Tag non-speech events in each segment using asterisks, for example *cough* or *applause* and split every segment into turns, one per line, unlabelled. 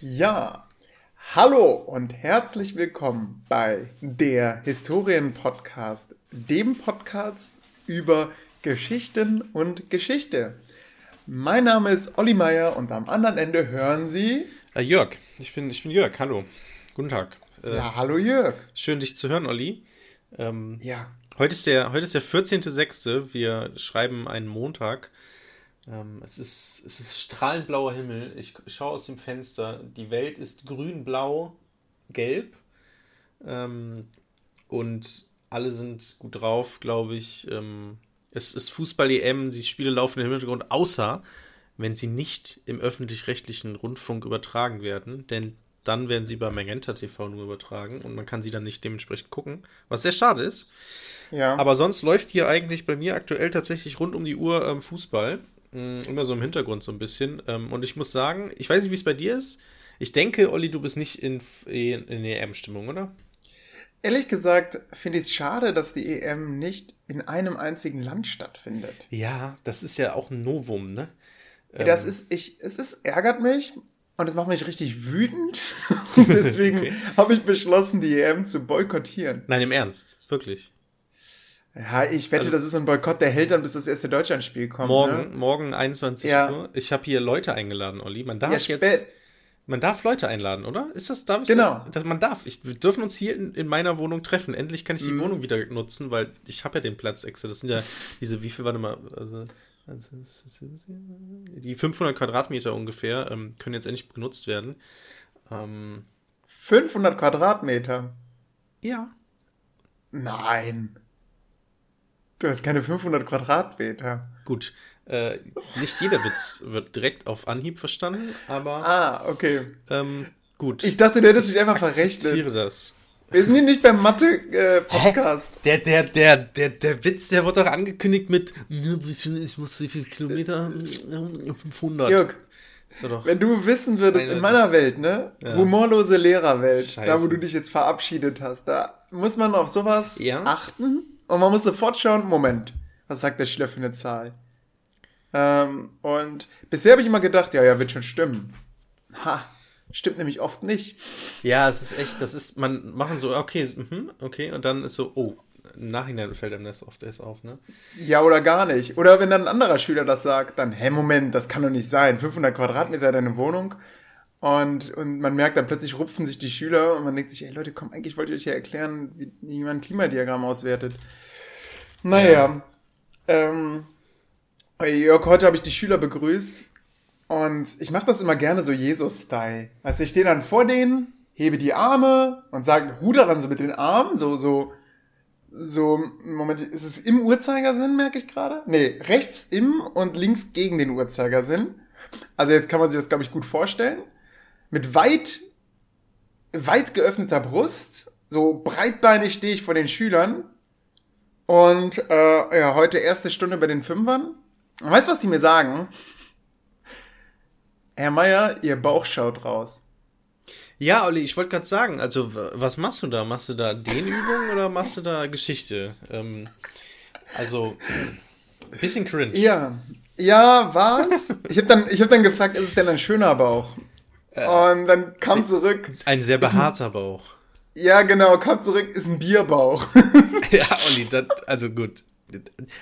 Ja, hallo und herzlich willkommen bei der Historien-Podcast, dem Podcast über Geschichten und Geschichte. Mein Name ist Olli Meier und am anderen Ende hören Sie.
Äh, Jörg, ich bin, ich bin Jörg, hallo. Guten Tag.
Äh, ja, hallo Jörg.
Schön, dich zu hören, Olli. Ähm, ja. Heute ist der, heute ist der 14.06. Wir schreiben einen Montag. Ähm, es, ist, es ist strahlend blauer Himmel. Ich schaue aus dem Fenster. Die Welt ist grün, blau, gelb. Ähm, und alle sind gut drauf, glaube ich. Ähm, es ist Fußball-EM, die Spiele laufen im Hintergrund, außer wenn sie nicht im öffentlich-rechtlichen Rundfunk übertragen werden, denn dann werden sie bei Magenta TV nur übertragen und man kann sie dann nicht dementsprechend gucken, was sehr schade ist. Ja. Aber sonst läuft hier eigentlich bei mir aktuell tatsächlich rund um die Uhr ähm, Fußball. Mm, immer so im Hintergrund so ein bisschen. Ähm, und ich muss sagen, ich weiß nicht, wie es bei dir ist. Ich denke, Olli, du bist nicht in, in, in EM-Stimmung, oder?
Ehrlich gesagt finde ich es schade, dass die EM nicht in einem einzigen Land stattfindet.
Ja, das ist ja auch ein Novum, ne?
Das ähm. ist, ich, es ist, ärgert mich und es macht mich richtig wütend. *laughs* Und deswegen okay. habe ich beschlossen, die EM zu boykottieren.
Nein, im Ernst, wirklich.
Ja, ich wette, also, das ist ein Boykott, der hält dann, bis das erste Deutschlandspiel kommt.
Morgen, ne? morgen 21 ja. Uhr. Ich habe hier Leute eingeladen, Olli. Man darf ja, jetzt. Man darf Leute einladen, oder? Ist das, darf ich
Genau.
Das, man darf. Ich, wir dürfen uns hier in, in meiner Wohnung treffen. Endlich kann ich die mm. Wohnung wieder nutzen, weil ich habe ja den Platz extra. Das sind ja diese, wie viel, warte mal, also, die 500 Quadratmeter ungefähr ähm, können jetzt endlich genutzt werden.
Ähm, 500 Quadratmeter?
Ja.
Nein. Du hast keine 500 Quadratmeter.
Gut. Äh, nicht jeder Witz wird direkt auf Anhieb verstanden, aber.
Ah, okay.
Ähm, gut.
Ich dachte, du hättest dich einfach verrechnet. Ich
akzeptiere das.
Wir sind hier nicht beim Mathe-Podcast.
Äh, der, der, der, der, der Witz, der wird doch angekündigt mit, ich muss wie viele Kilometer? 500.
Jörg, wenn du wissen würdest, in meiner Welt, ne? Ja. Humorlose Lehrerwelt, Scheiße. da wo du dich jetzt verabschiedet hast, da muss man auf sowas ja? achten und man muss sofort schauen, Moment, was sagt der Schüler für eine Zahl? Ähm, und bisher habe ich immer gedacht, ja, ja, wird schon stimmen. Ha, Stimmt nämlich oft nicht.
Ja, es ist echt, das ist, man machen so, okay, mh, okay, und dann ist so, oh, im Nachhinein fällt einem das oft erst auf, ne?
Ja, oder gar nicht. Oder wenn dann ein anderer Schüler das sagt, dann, hä, Moment, das kann doch nicht sein. 500 Quadratmeter deine Wohnung. Und, und man merkt dann plötzlich rupfen sich die Schüler und man denkt sich, ey Leute, komm, eigentlich wollte ich euch ja erklären, wie, wie man ein Klimadiagramm auswertet. Naja. Ja. Ähm, Jörg, heute habe ich die Schüler begrüßt und ich mache das immer gerne so Jesus-Style. Also ich stehe dann vor denen, hebe die Arme und sage, ruder dann so mit den Armen, so, so, so, Moment, ist es im Uhrzeigersinn, merke ich gerade? Nee, rechts im und links gegen den Uhrzeigersinn. Also jetzt kann man sich das, glaube ich, gut vorstellen. Mit weit, weit geöffneter Brust, so breitbeinig stehe ich vor den Schülern. Und äh, ja, heute erste Stunde bei den Fünfern. Und weißt du, was die mir sagen? Herr Meier, Ihr Bauch schaut raus.
Ja, Olli, ich wollte gerade sagen, also was machst du da? Machst du da Dehnübungen oder machst du da Geschichte? Ähm, also, bisschen cringe.
Ja, ja, was? ich habe dann, hab dann gefragt, ist es denn ein schöner Bauch? Äh, Und dann kam zurück.
Ein sehr behaarter ein, Bauch.
Ja, genau, kam zurück, ist ein Bierbauch. *laughs*
ja, Olli, das, also gut.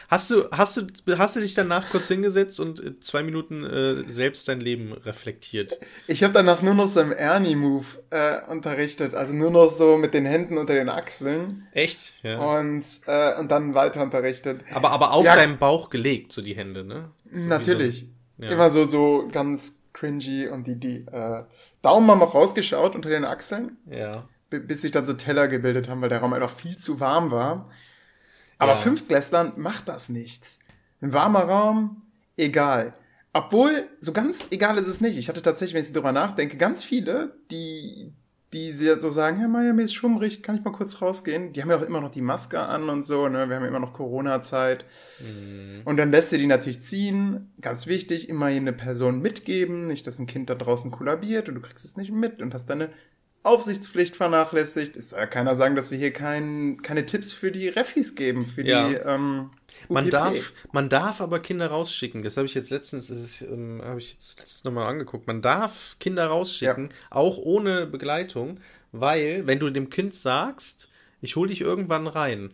Hast du, hast du, hast du dich danach kurz hingesetzt und zwei Minuten äh, selbst dein Leben reflektiert?
Ich habe danach nur noch so im Ernie-Move äh, unterrichtet, also nur noch so mit den Händen unter den Achseln.
Echt?
Ja. Und, äh, und dann weiter unterrichtet.
Aber, aber auf ja, deinem Bauch gelegt, so die Hände, ne?
So natürlich. So, ja. Immer so, so ganz cringy und die, die äh, Daumen haben auch rausgeschaut unter den Achseln.
Ja.
Bis sich dann so Teller gebildet haben, weil der Raum einfach viel zu warm war. Aber ja. Fünftklässlern macht das nichts. Ein warmer Raum, egal. Obwohl, so ganz egal ist es nicht. Ich hatte tatsächlich, wenn ich darüber nachdenke, ganz viele, die, die so sagen, Herr Meier, mir ist schummrig, kann ich mal kurz rausgehen? Die haben ja auch immer noch die Maske an und so, ne? Wir haben ja immer noch Corona-Zeit. Mhm. Und dann lässt du die natürlich ziehen. Ganz wichtig, immer eine Person mitgeben, nicht, dass ein Kind da draußen kollabiert und du kriegst es nicht mit und hast deine Aufsichtspflicht vernachlässigt. Es soll ja keiner sagen, dass wir hier kein, keine Tipps für die Refis geben, für ja. die ähm,
man darf, man darf aber Kinder rausschicken. Das habe ich jetzt letztens, ähm, habe ich jetzt letztens nochmal angeguckt. Man darf Kinder rausschicken, ja. auch ohne Begleitung, weil, wenn du dem Kind sagst, ich hole dich irgendwann rein,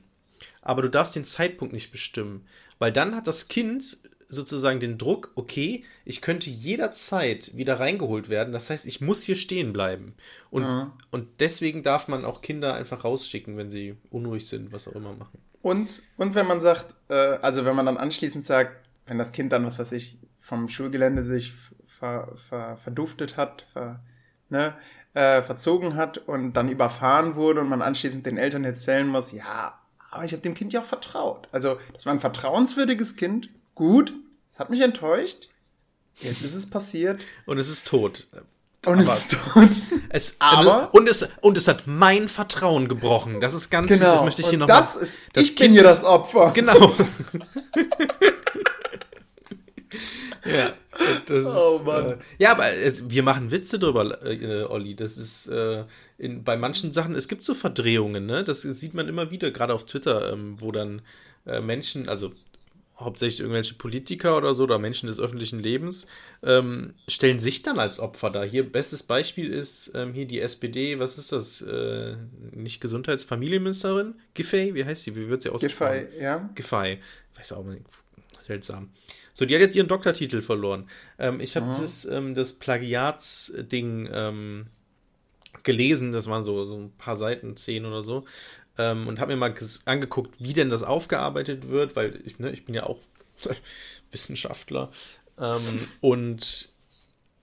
aber du darfst den Zeitpunkt nicht bestimmen, weil dann hat das Kind sozusagen den Druck, okay, ich könnte jederzeit wieder reingeholt werden. Das heißt, ich muss hier stehen bleiben. Und, ja. und deswegen darf man auch Kinder einfach rausschicken, wenn sie unruhig sind, was auch immer machen.
Und, und wenn man sagt, äh, also wenn man dann anschließend sagt, wenn das Kind dann, was weiß ich, vom Schulgelände sich ver, ver, verduftet hat, ver, ne, äh, verzogen hat und dann überfahren wurde und man anschließend den Eltern erzählen muss, ja, aber ich habe dem Kind ja auch vertraut. Also, das war ein vertrauenswürdiges Kind. Gut, es hat mich enttäuscht. Jetzt ist es passiert.
Und es ist tot.
Und es ist tot.
Es, aber und es, und es hat mein Vertrauen gebrochen. Das ist ganz
genau. wichtig. Das möchte ich hier noch das mal, ist, das ich kind bin hier das Opfer.
Genau. *laughs* ja. Das oh Mann. Äh, ja, aber äh, wir machen Witze drüber, äh, Olli. Das ist äh, in, bei manchen Sachen, es gibt so Verdrehungen, ne? Das sieht man immer wieder, gerade auf Twitter, ähm, wo dann äh, Menschen, also hauptsächlich irgendwelche Politiker oder so oder Menschen des öffentlichen Lebens, ähm, stellen sich dann als Opfer dar. Hier, bestes Beispiel ist ähm, hier die SPD, was ist das? Äh, nicht Gesundheitsfamilienministerin? Giffey, wie heißt sie? Wie wird sie ausgesprochen? Giffey, ja. Giffey, weiß auch nicht, seltsam. So, die hat jetzt ihren Doktortitel verloren. Ähm, ich habe mhm. das, ähm, das Plagiatsding ähm, gelesen, das waren so, so ein paar Seiten, zehn oder so ähm, und habe mir mal angeguckt, wie denn das aufgearbeitet wird, weil ich, ne, ich bin ja auch *laughs* Wissenschaftler. Ähm, und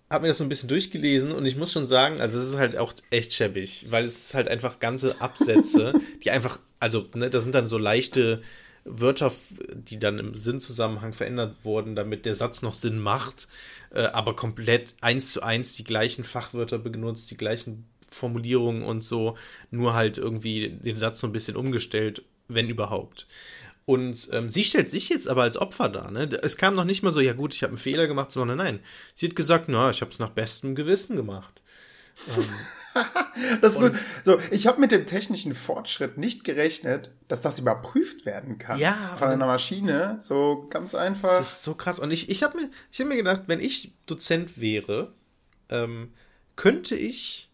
habe mir das so ein bisschen durchgelesen und ich muss schon sagen, also es ist halt auch echt schäbig, weil es ist halt einfach ganze Absätze, *laughs* die einfach, also ne, das sind dann so leichte Wörter, die dann im Sinnzusammenhang verändert wurden, damit der Satz noch Sinn macht, äh, aber komplett eins zu eins die gleichen Fachwörter benutzt, die gleichen Formulierungen und so, nur halt irgendwie den Satz so ein bisschen umgestellt, wenn überhaupt. Und ähm, sie stellt sich jetzt aber als Opfer dar. Ne? Es kam noch nicht mal so, ja gut, ich habe einen Fehler gemacht, sondern nein. Sie hat gesagt, na, ich habe es nach bestem Gewissen gemacht.
Ähm, *laughs* das ist gut. So, ich habe mit dem technischen Fortschritt nicht gerechnet, dass das überprüft werden kann. Ja. Von einer Maschine. So ganz einfach.
Das ist so krass. Und ich, ich habe mir, hab mir gedacht, wenn ich Dozent wäre, ähm, könnte ich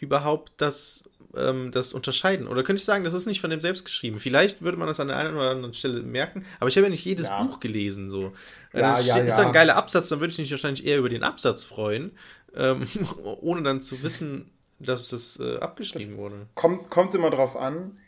überhaupt das, ähm, das unterscheiden? Oder könnte ich sagen, das ist nicht von dem selbst geschrieben? Vielleicht würde man das an der einen oder anderen Stelle merken, aber ich habe ja nicht jedes ja. Buch gelesen. So. Ja, das ja, ist ja. ein geiler Absatz, dann würde ich mich wahrscheinlich eher über den Absatz freuen, ähm, *laughs* ohne dann zu wissen, dass das äh, abgeschrieben das wurde.
Kommt, kommt immer drauf an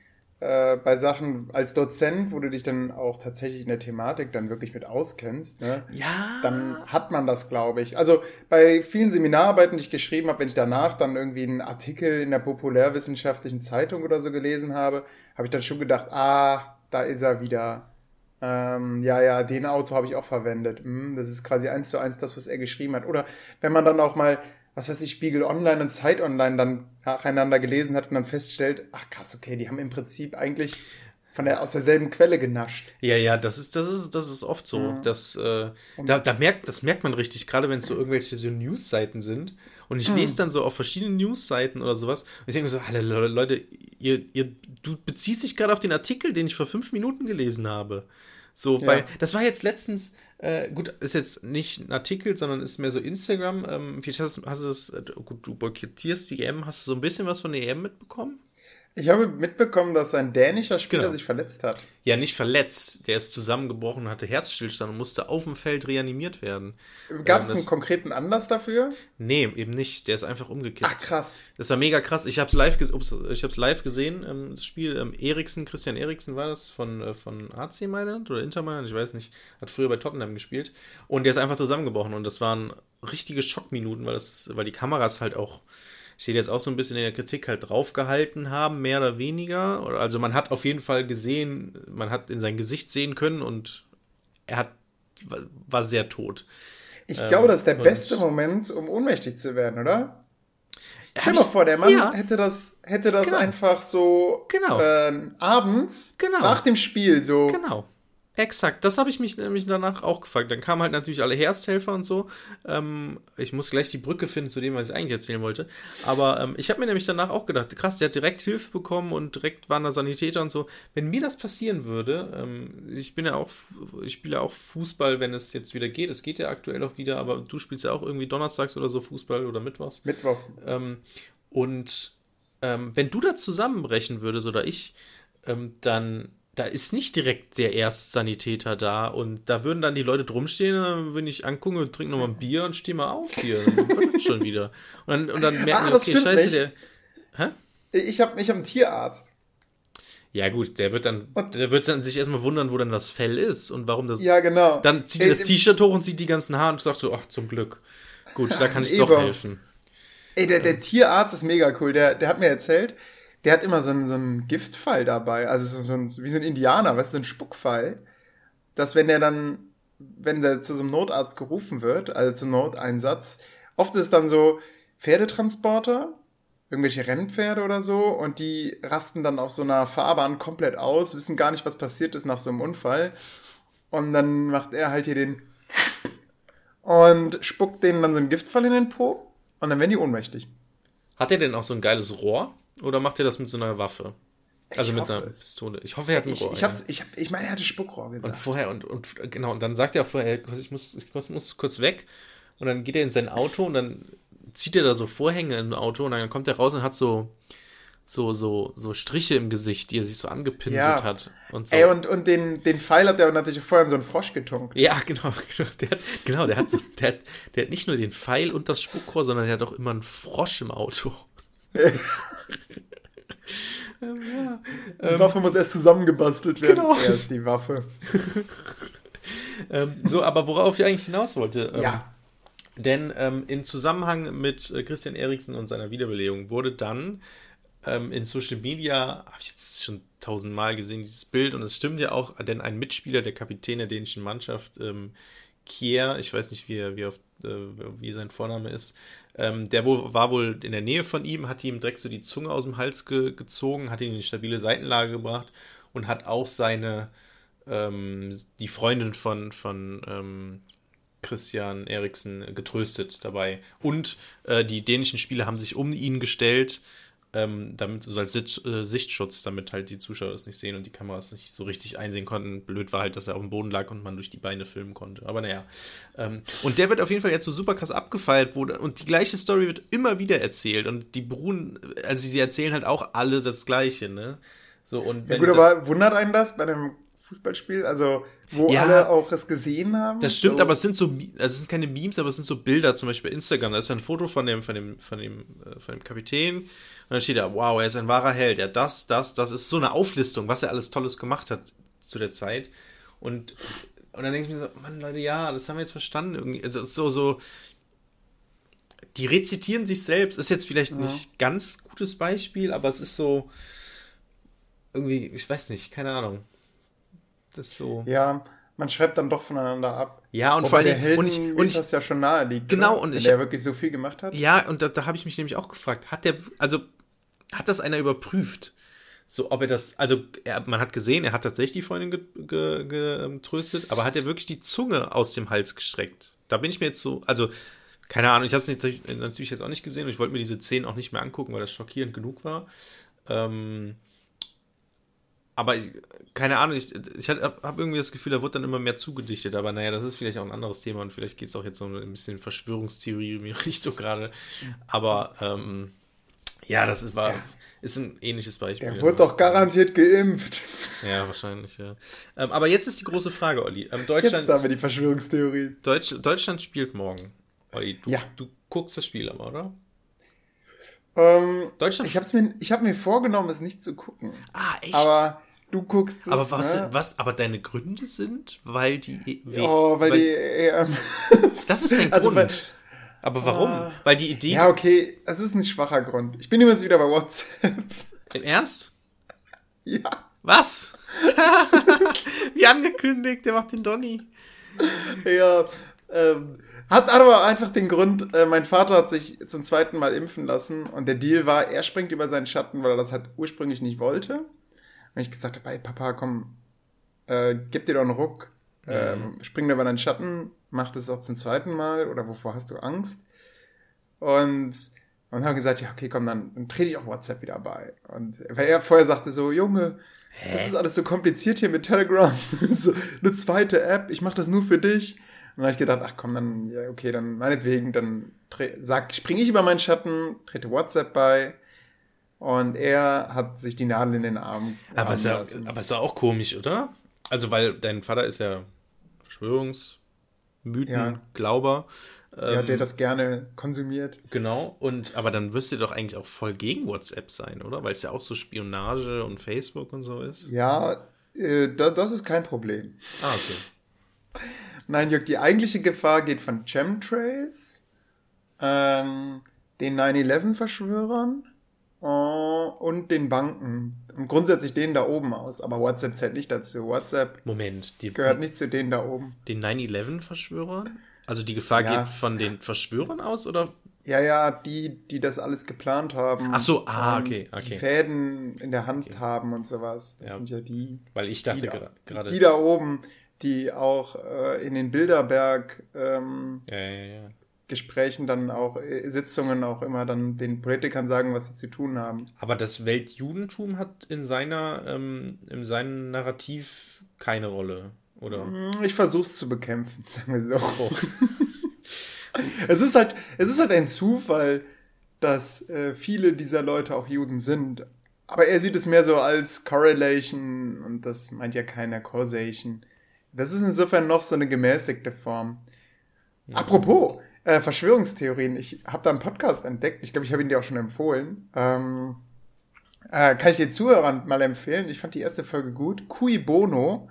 äh, bei Sachen als Dozent, wo du dich dann auch tatsächlich in der Thematik dann wirklich mit auskennst, ne?
Ja.
Dann hat man das, glaube ich. Also bei vielen Seminararbeiten, die ich geschrieben habe, wenn ich danach dann irgendwie einen Artikel in der populärwissenschaftlichen Zeitung oder so gelesen habe, habe ich dann schon gedacht, ah, da ist er wieder. Ähm, ja, ja, den Auto habe ich auch verwendet. Hm, das ist quasi eins zu eins das, was er geschrieben hat. Oder wenn man dann auch mal was weiß ich, Spiegel Online und Zeit Online dann nacheinander gelesen hat und dann feststellt, ach krass, okay, die haben im Prinzip eigentlich von der, aus derselben Quelle genascht.
Ja, ja, das ist, das ist, das ist oft so. Ja. Das, äh, da, da merkt, das merkt man richtig, gerade wenn es so irgendwelche so News-Seiten sind. Und ich lese dann so auf verschiedenen News-Seiten oder sowas. Und ich denke mir so, alle Leute, ihr, ihr, du beziehst dich gerade auf den Artikel, den ich vor fünf Minuten gelesen habe. So, ja. weil das war jetzt letztens, äh, gut, ist jetzt nicht ein Artikel, sondern ist mehr so Instagram. Ähm, hast, hast du das, äh, gut, du boykottierst die EM, hast du so ein bisschen was von der EM mitbekommen?
Ich habe mitbekommen, dass ein dänischer Spieler genau. sich verletzt hat.
Ja, nicht verletzt. Der ist zusammengebrochen, hatte Herzstillstand und musste auf dem Feld reanimiert werden.
Gab es ähm, einen konkreten Anlass dafür?
Nee, eben nicht. Der ist einfach umgekehrt.
Ach, krass.
Das war mega krass. Ich habe es live, ges Ups, ich hab's live gesehen, ähm, das Spiel. Ähm, Eriksen, Christian Eriksen war das von, äh, von AC Mailand oder Inter Mailand, ich weiß nicht. Hat früher bei Tottenham gespielt. Und der ist einfach zusammengebrochen. Und das waren richtige Schockminuten, weil, das, weil die Kameras halt auch steht jetzt auch so ein bisschen in der Kritik halt draufgehalten haben, mehr oder weniger. Also man hat auf jeden Fall gesehen, man hat in sein Gesicht sehen können und er hat, war sehr tot.
Ich ähm, glaube, das ist der beste Moment, um ohnmächtig zu werden, oder? Stell mal vor, der Mann ja. hätte das, hätte das genau. einfach so
genau.
äh, abends
genau.
nach dem Spiel so
genau. Exakt, das habe ich mich nämlich danach auch gefragt. Dann kamen halt natürlich alle Hersthelfer und so. Ähm, ich muss gleich die Brücke finden zu dem, was ich eigentlich erzählen wollte. Aber ähm, ich habe mir nämlich danach auch gedacht, krass, der hat direkt Hilfe bekommen und direkt waren da Sanitäter und so. Wenn mir das passieren würde, ähm, ich bin ja auch, ich spiele ja auch Fußball, wenn es jetzt wieder geht. Es geht ja aktuell auch wieder, aber du spielst ja auch irgendwie donnerstags oder so Fußball oder Mittwochs. Mittwochs. Ähm, und ähm, wenn du da zusammenbrechen würdest oder ich, ähm, dann da ist nicht direkt der Erstsanitäter da und da würden dann die Leute drumstehen, dann würde ich angucken und trinke nochmal ein Bier und stehe mal auf hier. Dann schon wieder. Und dann, und dann merken ah, wir, okay,
scheiße, nicht. der. Hä? Ich habe ich hab einen Tierarzt.
Ja, gut, der wird dann, der wird dann sich erstmal wundern, wo dann das Fell ist und warum das.
Ja, genau.
Dann zieht er das T-Shirt hoch und sieht die ganzen Haare und sagt so, ach, zum Glück. Gut, da kann ich doch helfen.
Ey, der, der Tierarzt ist mega cool. Der, der hat mir erzählt, der hat immer so einen, so einen Giftpfeil dabei, also so, ein, wie so ein Indianer, weißt du, so ein Spuckpfeil, dass wenn der dann, wenn der zu so einem Notarzt gerufen wird, also zum Noteinsatz, oft ist es dann so Pferdetransporter, irgendwelche Rennpferde oder so, und die rasten dann auf so einer Fahrbahn komplett aus, wissen gar nicht, was passiert ist nach so einem Unfall. Und dann macht er halt hier den und spuckt denen dann so einen Giftfall in den Po und dann werden die ohnmächtig.
Hat er denn auch so ein geiles Rohr? Oder macht er das mit so einer Waffe? Also ich mit einer es. Pistole. Ich hoffe, er hat ein
Rohr. Ich, ich, ich, ich meine, er hatte Spuckrohr
gesagt. Und vorher, und, und genau, und dann sagt er auch vorher, ich muss, ich muss, muss kurz weg. Und dann geht er in sein Auto und dann zieht er da so Vorhänge im Auto und dann kommt er raus und hat so, so, so, so Striche im Gesicht, die er sich so angepinselt ja. hat.
Und so. Ey, und, und den, den Pfeil hat er natürlich vorher in so einen Frosch getunkt.
Ja, *laughs* genau. Genau, der hat, genau, der hat, so, der, hat, der hat nicht nur den Pfeil und das Spuckrohr, sondern der hat auch immer einen Frosch im Auto.
Ähm, ja. Die ähm, Waffe muss erst zusammengebastelt werden. Genau. Erst die Waffe. *laughs*
ähm, so, aber worauf ich eigentlich hinaus wollte. Ähm, ja. Denn ähm, in Zusammenhang mit äh, Christian Eriksen und seiner Wiederbelebung wurde dann ähm, in Social Media, habe ich jetzt schon tausendmal gesehen, dieses Bild, und es stimmt ja auch, denn ein Mitspieler der Kapitän der dänischen Mannschaft, ähm, Kier, ich weiß nicht, wie, wie, auf, äh, wie sein Vorname ist, ähm, der wo, war wohl in der Nähe von ihm, hat ihm direkt so die Zunge aus dem Hals ge gezogen, hat ihn in eine stabile Seitenlage gebracht und hat auch seine, ähm, die Freundin von, von ähm, Christian Eriksen getröstet dabei. Und äh, die dänischen Spieler haben sich um ihn gestellt ähm, damit so als Sitz, äh, Sichtschutz, damit halt die Zuschauer das nicht sehen und die Kameras nicht so richtig einsehen konnten. Blöd war halt, dass er auf dem Boden lag und man durch die Beine filmen konnte. Aber naja. Ähm, und der wird auf jeden Fall jetzt so super krass abgefeiert, wo, und die gleiche Story wird immer wieder erzählt und die beruhen, also sie erzählen halt auch alle das Gleiche, ne? So, und
ja gut, aber wundert einen das bei einem Fußballspiel? Also, wo ja, alle auch es gesehen haben?
Das stimmt, so. aber es sind so, also es sind keine Memes, aber es sind so Bilder, zum Beispiel bei Instagram. Da ist ein Foto von dem, von dem, von dem, äh, von dem Kapitän dann steht da, wow, er ist ein wahrer Held. Ja, das, das, das ist so eine Auflistung, was er alles Tolles gemacht hat zu der Zeit. Und, und dann denke ich mir so, Mann, Leute, ja, das haben wir jetzt verstanden. Irgendwie. Also so, so, die rezitieren sich selbst. Ist jetzt vielleicht ja. nicht ganz gutes Beispiel, aber es ist so, irgendwie, ich weiß nicht, keine Ahnung. Das ist so.
Ja, man schreibt dann doch voneinander ab.
Ja, und vor allem.
Der und ich, und ich, das ja schon nahe liegt.
Genau, oder? und
Wenn
ich.
Der wirklich so viel gemacht hat.
Ja, und da, da habe ich mich nämlich auch gefragt, hat der, also hat das einer überprüft? So, ob er das, also er, man hat gesehen, er hat tatsächlich die Freundin getröstet, aber hat er wirklich die Zunge aus dem Hals gestreckt? Da bin ich mir jetzt so, also keine Ahnung, ich habe es natürlich jetzt auch nicht gesehen und ich wollte mir diese Szenen auch nicht mehr angucken, weil das schockierend genug war. Ähm, aber ich, keine Ahnung, ich, ich habe irgendwie das Gefühl, da wird dann immer mehr zugedichtet. Aber naja, das ist vielleicht auch ein anderes Thema und vielleicht geht es auch jetzt so ein bisschen Verschwörungstheorie in die *laughs* Richtung gerade. Aber ähm, ja, das ist, war, ja. ist ein ähnliches Beispiel.
Er wurde doch garantiert geimpft.
Ja, wahrscheinlich, ja. Ähm, aber jetzt ist die große Frage, Olli. Ähm, Deutschland,
jetzt haben wir die Verschwörungstheorie.
Deutsch, Deutschland spielt morgen. Olli, du, ja. du guckst das Spiel aber, oder?
Ähm, Deutschland. Ich habe mir, ich hab mir vorgenommen, es nicht zu gucken.
Ah, echt?
Aber du guckst es.
Aber was, ne? was, aber deine Gründe sind, weil die.
We, oh, weil, weil die. Ähm,
das ist dein *laughs* also Grund. Weil, aber warum? Ah. Weil die Idee.
Ja, okay, es ist ein schwacher Grund. Ich bin übrigens wieder bei WhatsApp.
Im Ernst?
Ja.
Was? *laughs* Wie angekündigt, der macht den Donny.
Ja, ähm, hat aber einfach den Grund, äh, mein Vater hat sich zum zweiten Mal impfen lassen und der Deal war, er springt über seinen Schatten, weil er das halt ursprünglich nicht wollte. Und ich gesagt habe, hey Papa, komm, äh, gib dir doch einen Ruck, ähm, mhm. spring über deinen Schatten, mach das auch zum zweiten Mal oder wovor hast du Angst? Und und haben gesagt, ja, okay, komm, dann, dann trete ich auch WhatsApp wieder bei. Und weil er vorher sagte so, Junge, Hä? das ist alles so kompliziert hier mit Telegram. *laughs* so eine zweite App, ich mache das nur für dich. Und dann habe ich gedacht, ach komm, dann, ja, okay, dann meinetwegen, dann sag, springe ich über meinen Schatten, trete WhatsApp bei. Und er hat sich die Nadel in den Arm
aber ist ja, Aber ist ja auch komisch, oder? Also, weil dein Vater ist ja Verschwörungsmythen, ja. Glauber.
Ja, der ähm, das gerne konsumiert.
Genau, und aber dann wirst du doch eigentlich auch voll gegen WhatsApp sein, oder? Weil es ja auch so Spionage und Facebook und so ist.
Ja, äh, da, das ist kein Problem.
Ah, okay.
Nein, Jörg, die eigentliche Gefahr geht von Chemtrails, ähm, den 9-11-Verschwörern äh, und den Banken. Und grundsätzlich denen da oben aus. Aber WhatsApp zählt nicht dazu. WhatsApp
Moment,
die, gehört nicht zu denen da oben.
Den 9-11-Verschwörern? Also die Gefahr ja. geht von den Verschwörern aus oder?
Ja, ja, die, die das alles geplant haben.
Ach so, ah, okay, okay.
Die Fäden in der Hand okay. haben und sowas. Das ja. sind ja die.
Weil ich dachte gerade.
Die, die, da oben, die auch äh, in den Bilderberg ähm,
ja, ja, ja.
Gesprächen dann auch, äh, Sitzungen auch immer dann den Politikern sagen, was sie zu tun haben.
Aber das Weltjudentum hat in seiner, ähm, in seinem Narrativ keine Rolle. Oder?
Mm, ich versuche es zu bekämpfen, *laughs* sagen wir so. Oh. *laughs* es, ist halt, es ist halt ein Zufall, dass äh, viele dieser Leute auch Juden sind. Aber er sieht es mehr so als Correlation und das meint ja keiner Causation. Das ist insofern noch so eine gemäßigte Form. Ja. Apropos, äh, Verschwörungstheorien. Ich habe da einen Podcast entdeckt. Ich glaube, ich habe ihn dir auch schon empfohlen. Ähm, äh, kann ich dir Zuhörern mal empfehlen. Ich fand die erste Folge gut. Cui Bono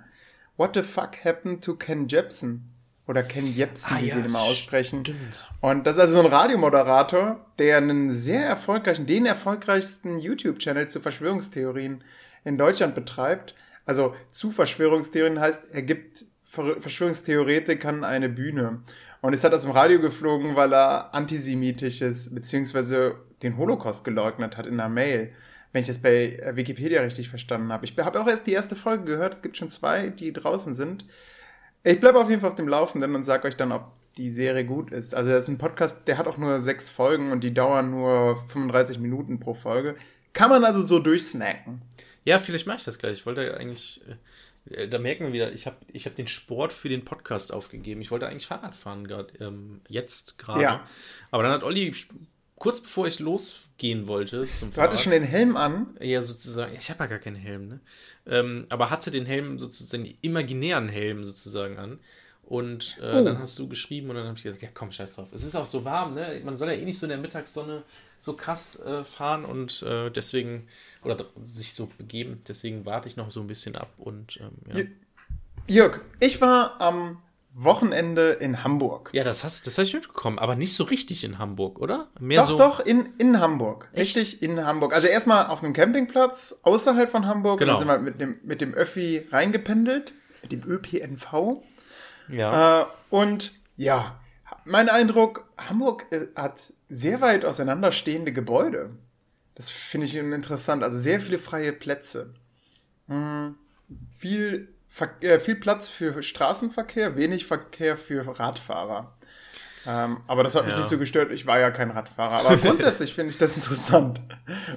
What the fuck happened to Ken Jepsen? Oder Ken Jepsen, ah, wie ja, sie ihn immer aussprechen. Stimmt. Und das ist also so ein Radiomoderator, der einen sehr erfolgreichen, den erfolgreichsten YouTube-Channel zu Verschwörungstheorien in Deutschland betreibt. Also zu Verschwörungstheorien heißt, er gibt Verschwörungstheoretikern eine Bühne. Und ist halt aus dem Radio geflogen, weil er antisemitisches, beziehungsweise den Holocaust geleugnet hat in einer Mail wenn ich das bei äh, Wikipedia richtig verstanden habe. Ich habe auch erst die erste Folge gehört. Es gibt schon zwei, die draußen sind. Ich bleibe auf jeden Fall auf dem Laufenden und sage euch dann, ob die Serie gut ist. Also das ist ein Podcast, der hat auch nur sechs Folgen und die dauern nur 35 Minuten pro Folge. Kann man also so durchsnacken.
Ja, vielleicht mache ich das gleich. Ich wollte eigentlich, äh, da merken wir wieder, ich habe ich hab den Sport für den Podcast aufgegeben. Ich wollte eigentlich Fahrrad fahren, gerade ähm, jetzt gerade. Ja. Aber dann hat Olli kurz bevor ich losgehen wollte zum
Du hattest schon den Helm an?
Ja, sozusagen. Ich habe ja gar keinen Helm, ne? Ähm, aber hatte den Helm sozusagen, den imaginären Helm sozusagen an. Und äh, oh. dann hast du geschrieben und dann habe ich gesagt, ja komm, scheiß drauf. Es ist auch so warm, ne? Man soll ja eh nicht so in der Mittagssonne so krass äh, fahren und äh, deswegen, oder sich so begeben, deswegen warte ich noch so ein bisschen ab und ähm, ja.
Jörg, ich war am Wochenende in Hamburg.
Ja, das hast das hast ich mitbekommen, aber nicht so richtig in Hamburg, oder?
Mehr doch, so doch, in, in Hamburg. Echt? Richtig in Hamburg. Also erstmal auf einem Campingplatz außerhalb von Hamburg. Genau. Dann sind wir mit dem, mit dem Öffi reingependelt, mit dem ÖPNV. Ja. Äh, und ja, mein Eindruck, Hamburg äh, hat sehr weit auseinanderstehende Gebäude. Das finde ich interessant. Also sehr viele freie Plätze. Hm, viel äh, viel Platz für Straßenverkehr, wenig Verkehr für Radfahrer. Ähm, aber das hat mich ja. nicht so gestört. Ich war ja kein Radfahrer. Aber *laughs* grundsätzlich finde ich das interessant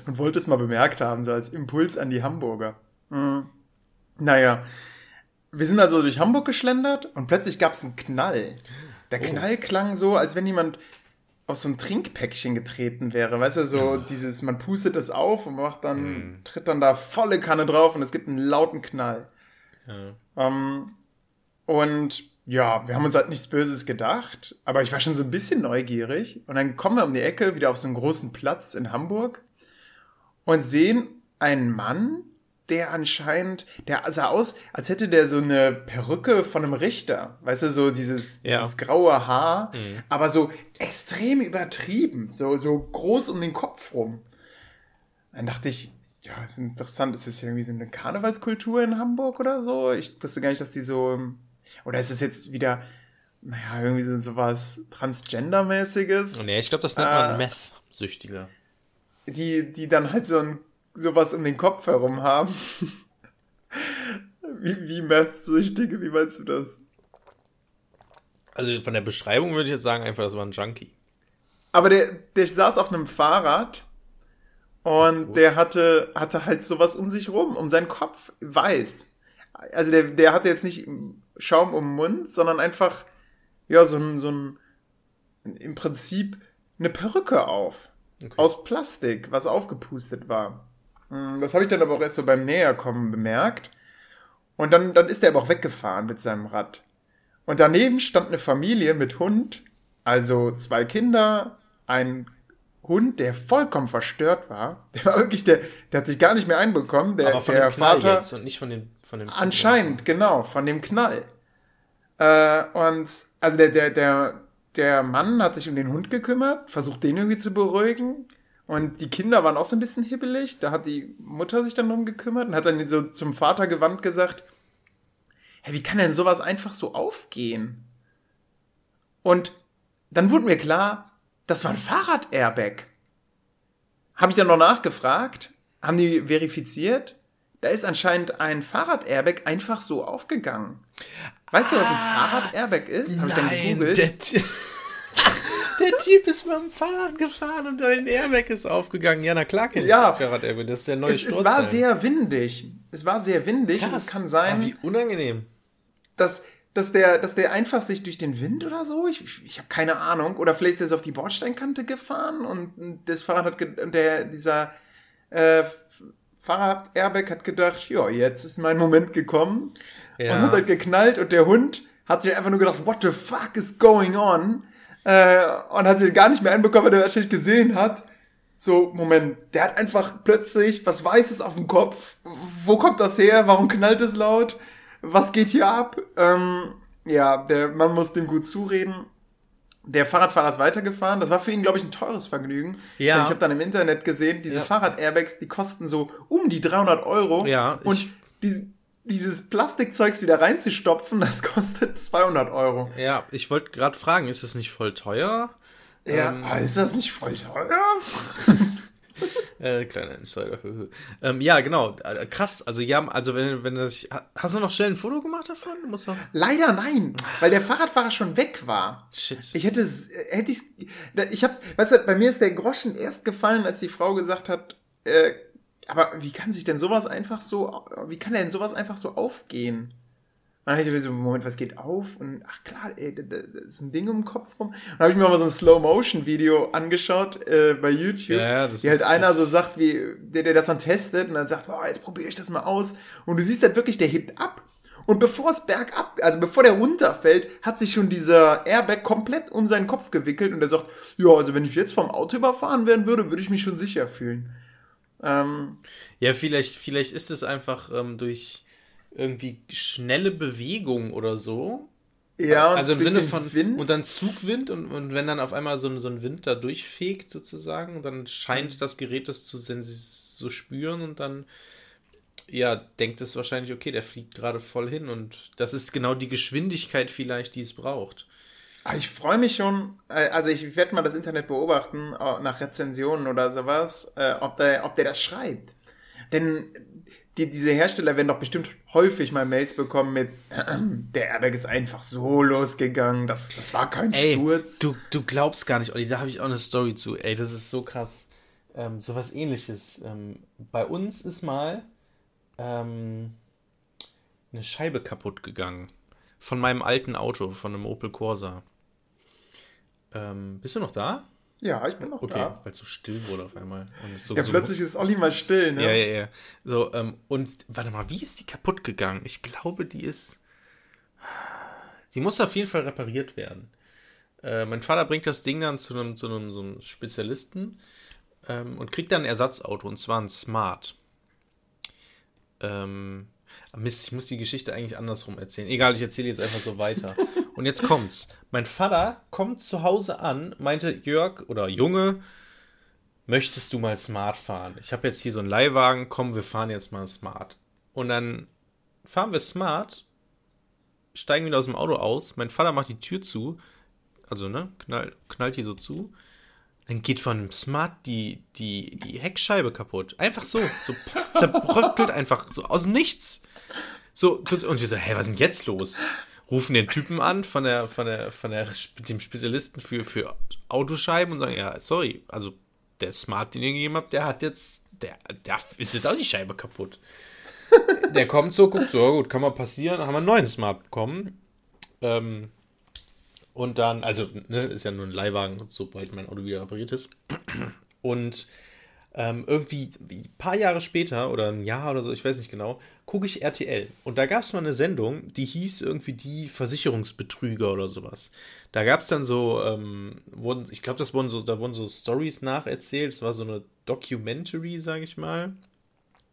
und wollte es mal bemerkt haben, so als Impuls an die Hamburger. Mhm. Naja, wir sind also durch Hamburg geschlendert und plötzlich gab es einen Knall. Der oh. Knall klang so, als wenn jemand aus so einem Trinkpäckchen getreten wäre. Weißt du, so ja. dieses, man pustet das auf und macht dann, mhm. tritt dann da volle Kanne drauf und es gibt einen lauten Knall. Ja. Ähm, und ja, wir haben uns halt nichts Böses gedacht, aber ich war schon so ein bisschen neugierig. Und dann kommen wir um die Ecke wieder auf so einen großen Platz in Hamburg und sehen einen Mann, der anscheinend, der sah aus, als hätte der so eine Perücke von einem Richter. Weißt du, so dieses, ja. dieses graue Haar, mhm. aber so extrem übertrieben, so, so groß um den Kopf rum. Dann dachte ich, ja, ist interessant. Ist das irgendwie so eine Karnevalskultur in Hamburg oder so? Ich wusste gar nicht, dass die so. Oder ist es jetzt wieder, naja, irgendwie so, so was Transgender-mäßiges?
Nee, ich glaube, das nennt man äh, Meth-Süchtiger.
Die, die dann halt so ein sowas um den Kopf herum haben. Wie, wie Meth-Süchtige, wie meinst du das?
Also von der Beschreibung würde ich jetzt sagen, einfach, das war ein Junkie.
Aber der, der saß auf einem Fahrrad und Gut. der hatte, hatte halt sowas um sich rum, um seinen Kopf weiß. Also der, der hatte jetzt nicht Schaum um den Mund, sondern einfach, ja, so ein, so ein, im Prinzip eine Perücke auf. Okay. Aus Plastik, was aufgepustet war. Hm, das habe ich dann aber auch erst so beim Näherkommen bemerkt. Und dann, dann ist er aber auch weggefahren mit seinem Rad. Und daneben stand eine Familie mit Hund, also zwei Kinder, ein Hund, der vollkommen verstört war. *laughs* Der war wirklich, der, der hat sich gar nicht mehr einbekommen. Der,
aber von der dem Knall Vater. Jetzt und nicht von dem, von dem
Anscheinend, genau, von dem Knall. Äh, und also der, der, der, der Mann hat sich um den Hund gekümmert, versucht den irgendwie zu beruhigen. Und die Kinder waren auch so ein bisschen hibbelig. Da hat die Mutter sich dann drum gekümmert und hat dann so zum Vater gewandt gesagt, hey, wie kann denn sowas einfach so aufgehen? Und dann wurde mir klar, das war ein Fahrrad-Airbag. Habe ich dann noch nachgefragt, haben die verifiziert, da ist anscheinend ein Fahrrad-Airbag einfach so aufgegangen. Weißt du, was ein ah, Fahrrad-Airbag ist? Habe ich dann gegoogelt. *laughs*
Der, Typ ist mit dem Fahrrad gefahren und dein Airbag ist aufgegangen. Ja, na klar kenn
ja,
Fahrrad-Airbag. Das ist der neue
es, es war sehr windig. Es war sehr windig. Krass. Und es kann sein.
Oh, wie unangenehm.
Dass, dass, der, dass der einfach sich durch den Wind oder so, ich, ich, ich habe keine Ahnung. Oder vielleicht ist er auf die Bordsteinkante gefahren und das Fahrrad hat, der, dieser äh, Fahrrad-Airbag hat gedacht, ja, jetzt ist mein Moment gekommen ja. und hat halt geknallt und der Hund hat sich einfach nur gedacht, what the fuck is going on? Äh, und hat sich gar nicht mehr einbekommen, weil er wahrscheinlich gesehen hat, so, Moment, der hat einfach plötzlich was Weißes auf dem Kopf. Wo kommt das her? Warum knallt es laut? Was geht hier ab? Ähm, ja, der, man muss dem gut zureden. Der Fahrradfahrer ist weitergefahren. Das war für ihn, glaube ich, ein teures Vergnügen. Ja. Denn ich habe dann im Internet gesehen, diese ja. Fahrrad-Airbags, die kosten so um die 300 Euro.
Ja.
Und die, dieses Plastikzeugs wieder reinzustopfen, das kostet 200 Euro.
Ja, ich wollte gerade fragen, ist das nicht voll teuer?
Ja, ähm, ist das nicht voll teuer? *laughs*
äh, kleiner Insider. ähm, ja, genau. Äh, krass. Also ja, also wenn, wenn das. Hast du noch schnell ein Foto gemacht davon? Musst
noch... Leider nein, weil der Fahrradfahrer schon weg war.
Shit.
Ich hätte es, hätte ich ich hab's, weißt du, bei mir ist der Groschen erst gefallen, als die Frau gesagt hat, äh, aber wie kann sich denn sowas einfach so, wie kann denn sowas einfach so aufgehen? Dann habe ich so, Moment, was geht auf? Und ach klar, ey, da, ist ein Ding im Kopf rum. Und dann habe ich mir mal so ein Slow-Motion-Video angeschaut äh, bei YouTube, ja, wie halt einer so sagt, wie der, der das dann testet und dann sagt, boah, jetzt probiere ich das mal aus. Und du siehst halt wirklich, der hebt ab. Und bevor es bergab, also bevor der runterfällt, hat sich schon dieser Airbag komplett um seinen Kopf gewickelt und er sagt, ja, also wenn ich jetzt vom Auto überfahren werden würde, würde ich mich schon sicher fühlen. Ähm,
ja, vielleicht, vielleicht ist es einfach ähm, durch irgendwie schnelle Bewegung oder so.
Ja,
also im Sinne von Wind. und dann Zugwind und, und wenn dann auf einmal so, so ein Wind da durchfegt sozusagen, dann scheint das Gerät das zu so spüren und dann ja, denkt es wahrscheinlich, okay, der fliegt gerade voll hin und das ist genau die Geschwindigkeit vielleicht, die es braucht.
Ah, ich freue mich schon, äh, also ich werde mal das Internet beobachten, nach Rezensionen oder sowas, äh, ob der, ob der das schreibt. Denn die, diese Hersteller werden doch bestimmt häufig mal Mails bekommen mit, äh, *clears throat* der Airbag ist einfach so losgegangen, das, das war kein
Ey,
Sturz.
Du, du glaubst gar nicht, Olli, da habe ich auch eine Story zu. Ey, das ist so krass. Ähm, so was ähnliches. Ähm, bei uns ist mal ähm, eine Scheibe kaputt gegangen. Von meinem alten Auto, von einem Opel Corsa. Ähm, bist du noch da?
Ja, ich bin noch okay, da.
weil es so still wurde auf einmal.
So, ja, so plötzlich ist Olli mal still, ne?
Ja, ja, ja. So, ähm, und warte mal, wie ist die kaputt gegangen? Ich glaube, die ist. Sie muss auf jeden Fall repariert werden. Äh, mein Vater bringt das Ding dann zu einem, zu einem, so einem Spezialisten ähm, und kriegt dann ein Ersatzauto, und zwar ein Smart. Ähm, Mist, ich muss die Geschichte eigentlich andersrum erzählen. Egal, ich erzähle jetzt einfach so weiter. *laughs* Und jetzt kommt's. Mein Vater kommt zu Hause an, meinte Jörg oder Junge, möchtest du mal Smart fahren? Ich habe jetzt hier so einen Leihwagen, komm, wir fahren jetzt mal Smart. Und dann fahren wir Smart, steigen wieder aus dem Auto aus. Mein Vater macht die Tür zu, also ne, knall, knallt die so zu. Dann geht von Smart die, die, die Heckscheibe kaputt. Einfach so. So zerbröckelt einfach so aus Nichts. So, und wir so, hä, was ist denn jetzt los? Rufen den Typen an von der, von der, von der, dem Spezialisten für, für Autoscheiben und sagen, ja, sorry, also der Smart, den ihr gegeben habt, der hat jetzt, der, der ist jetzt auch die Scheibe kaputt. *laughs* der kommt so, guckt so, gut, kann mal passieren, haben wir einen neuen Smart bekommen. Ähm, und dann, also, ne, ist ja nur ein Leihwagen, sobald mein Auto wieder repariert ist. Und ähm, irgendwie ein paar Jahre später oder ein Jahr oder so, ich weiß nicht genau, gucke ich RTL. Und da gab es mal eine Sendung, die hieß irgendwie die Versicherungsbetrüger oder sowas. Da gab es dann so, ähm, wurden, ich glaube, das wurden so, da wurden so Stories nacherzählt. Es war so eine Documentary, sage ich mal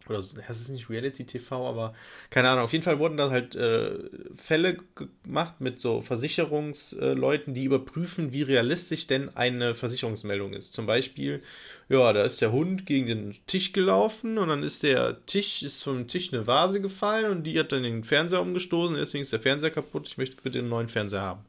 oder es ist nicht Reality TV, aber keine Ahnung. Auf jeden Fall wurden da halt äh, Fälle gemacht mit so Versicherungsleuten, die überprüfen, wie realistisch denn eine Versicherungsmeldung ist. Zum Beispiel, ja, da ist der Hund gegen den Tisch gelaufen und dann ist der Tisch, ist vom Tisch eine Vase gefallen und die hat dann den Fernseher umgestoßen, deswegen ist der Fernseher kaputt. Ich möchte bitte einen neuen Fernseher haben.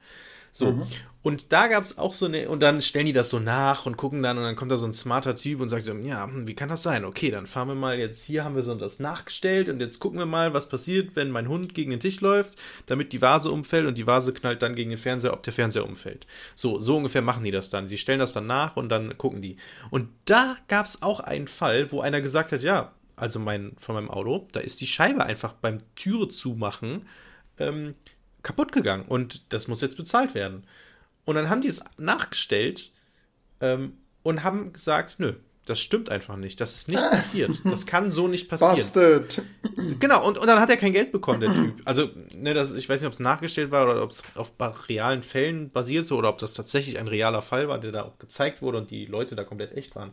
So. Mhm. Und da gab es auch so eine, und dann stellen die das so nach und gucken dann, und dann kommt da so ein smarter Typ und sagt so, ja, hm, wie kann das sein? Okay, dann fahren wir mal jetzt, hier haben wir so das nachgestellt und jetzt gucken wir mal, was passiert, wenn mein Hund gegen den Tisch läuft, damit die Vase umfällt und die Vase knallt dann gegen den Fernseher, ob der Fernseher umfällt. So, so ungefähr machen die das dann. Sie stellen das dann nach und dann gucken die. Und da gab es auch einen Fall, wo einer gesagt hat, ja, also mein, von meinem Auto, da ist die Scheibe einfach beim Türe zumachen, ähm, kaputt gegangen und das muss jetzt bezahlt werden. Und dann haben die es nachgestellt ähm, und haben gesagt, nö, das stimmt einfach nicht. Das ist nicht *laughs* passiert. Das kann so nicht passieren. Busted. Genau, und, und dann hat er kein Geld bekommen, der Typ. Also, ne, das, ich weiß nicht, ob es nachgestellt war oder ob es auf realen Fällen basierte oder ob das tatsächlich ein realer Fall war, der da auch gezeigt wurde und die Leute da komplett echt waren.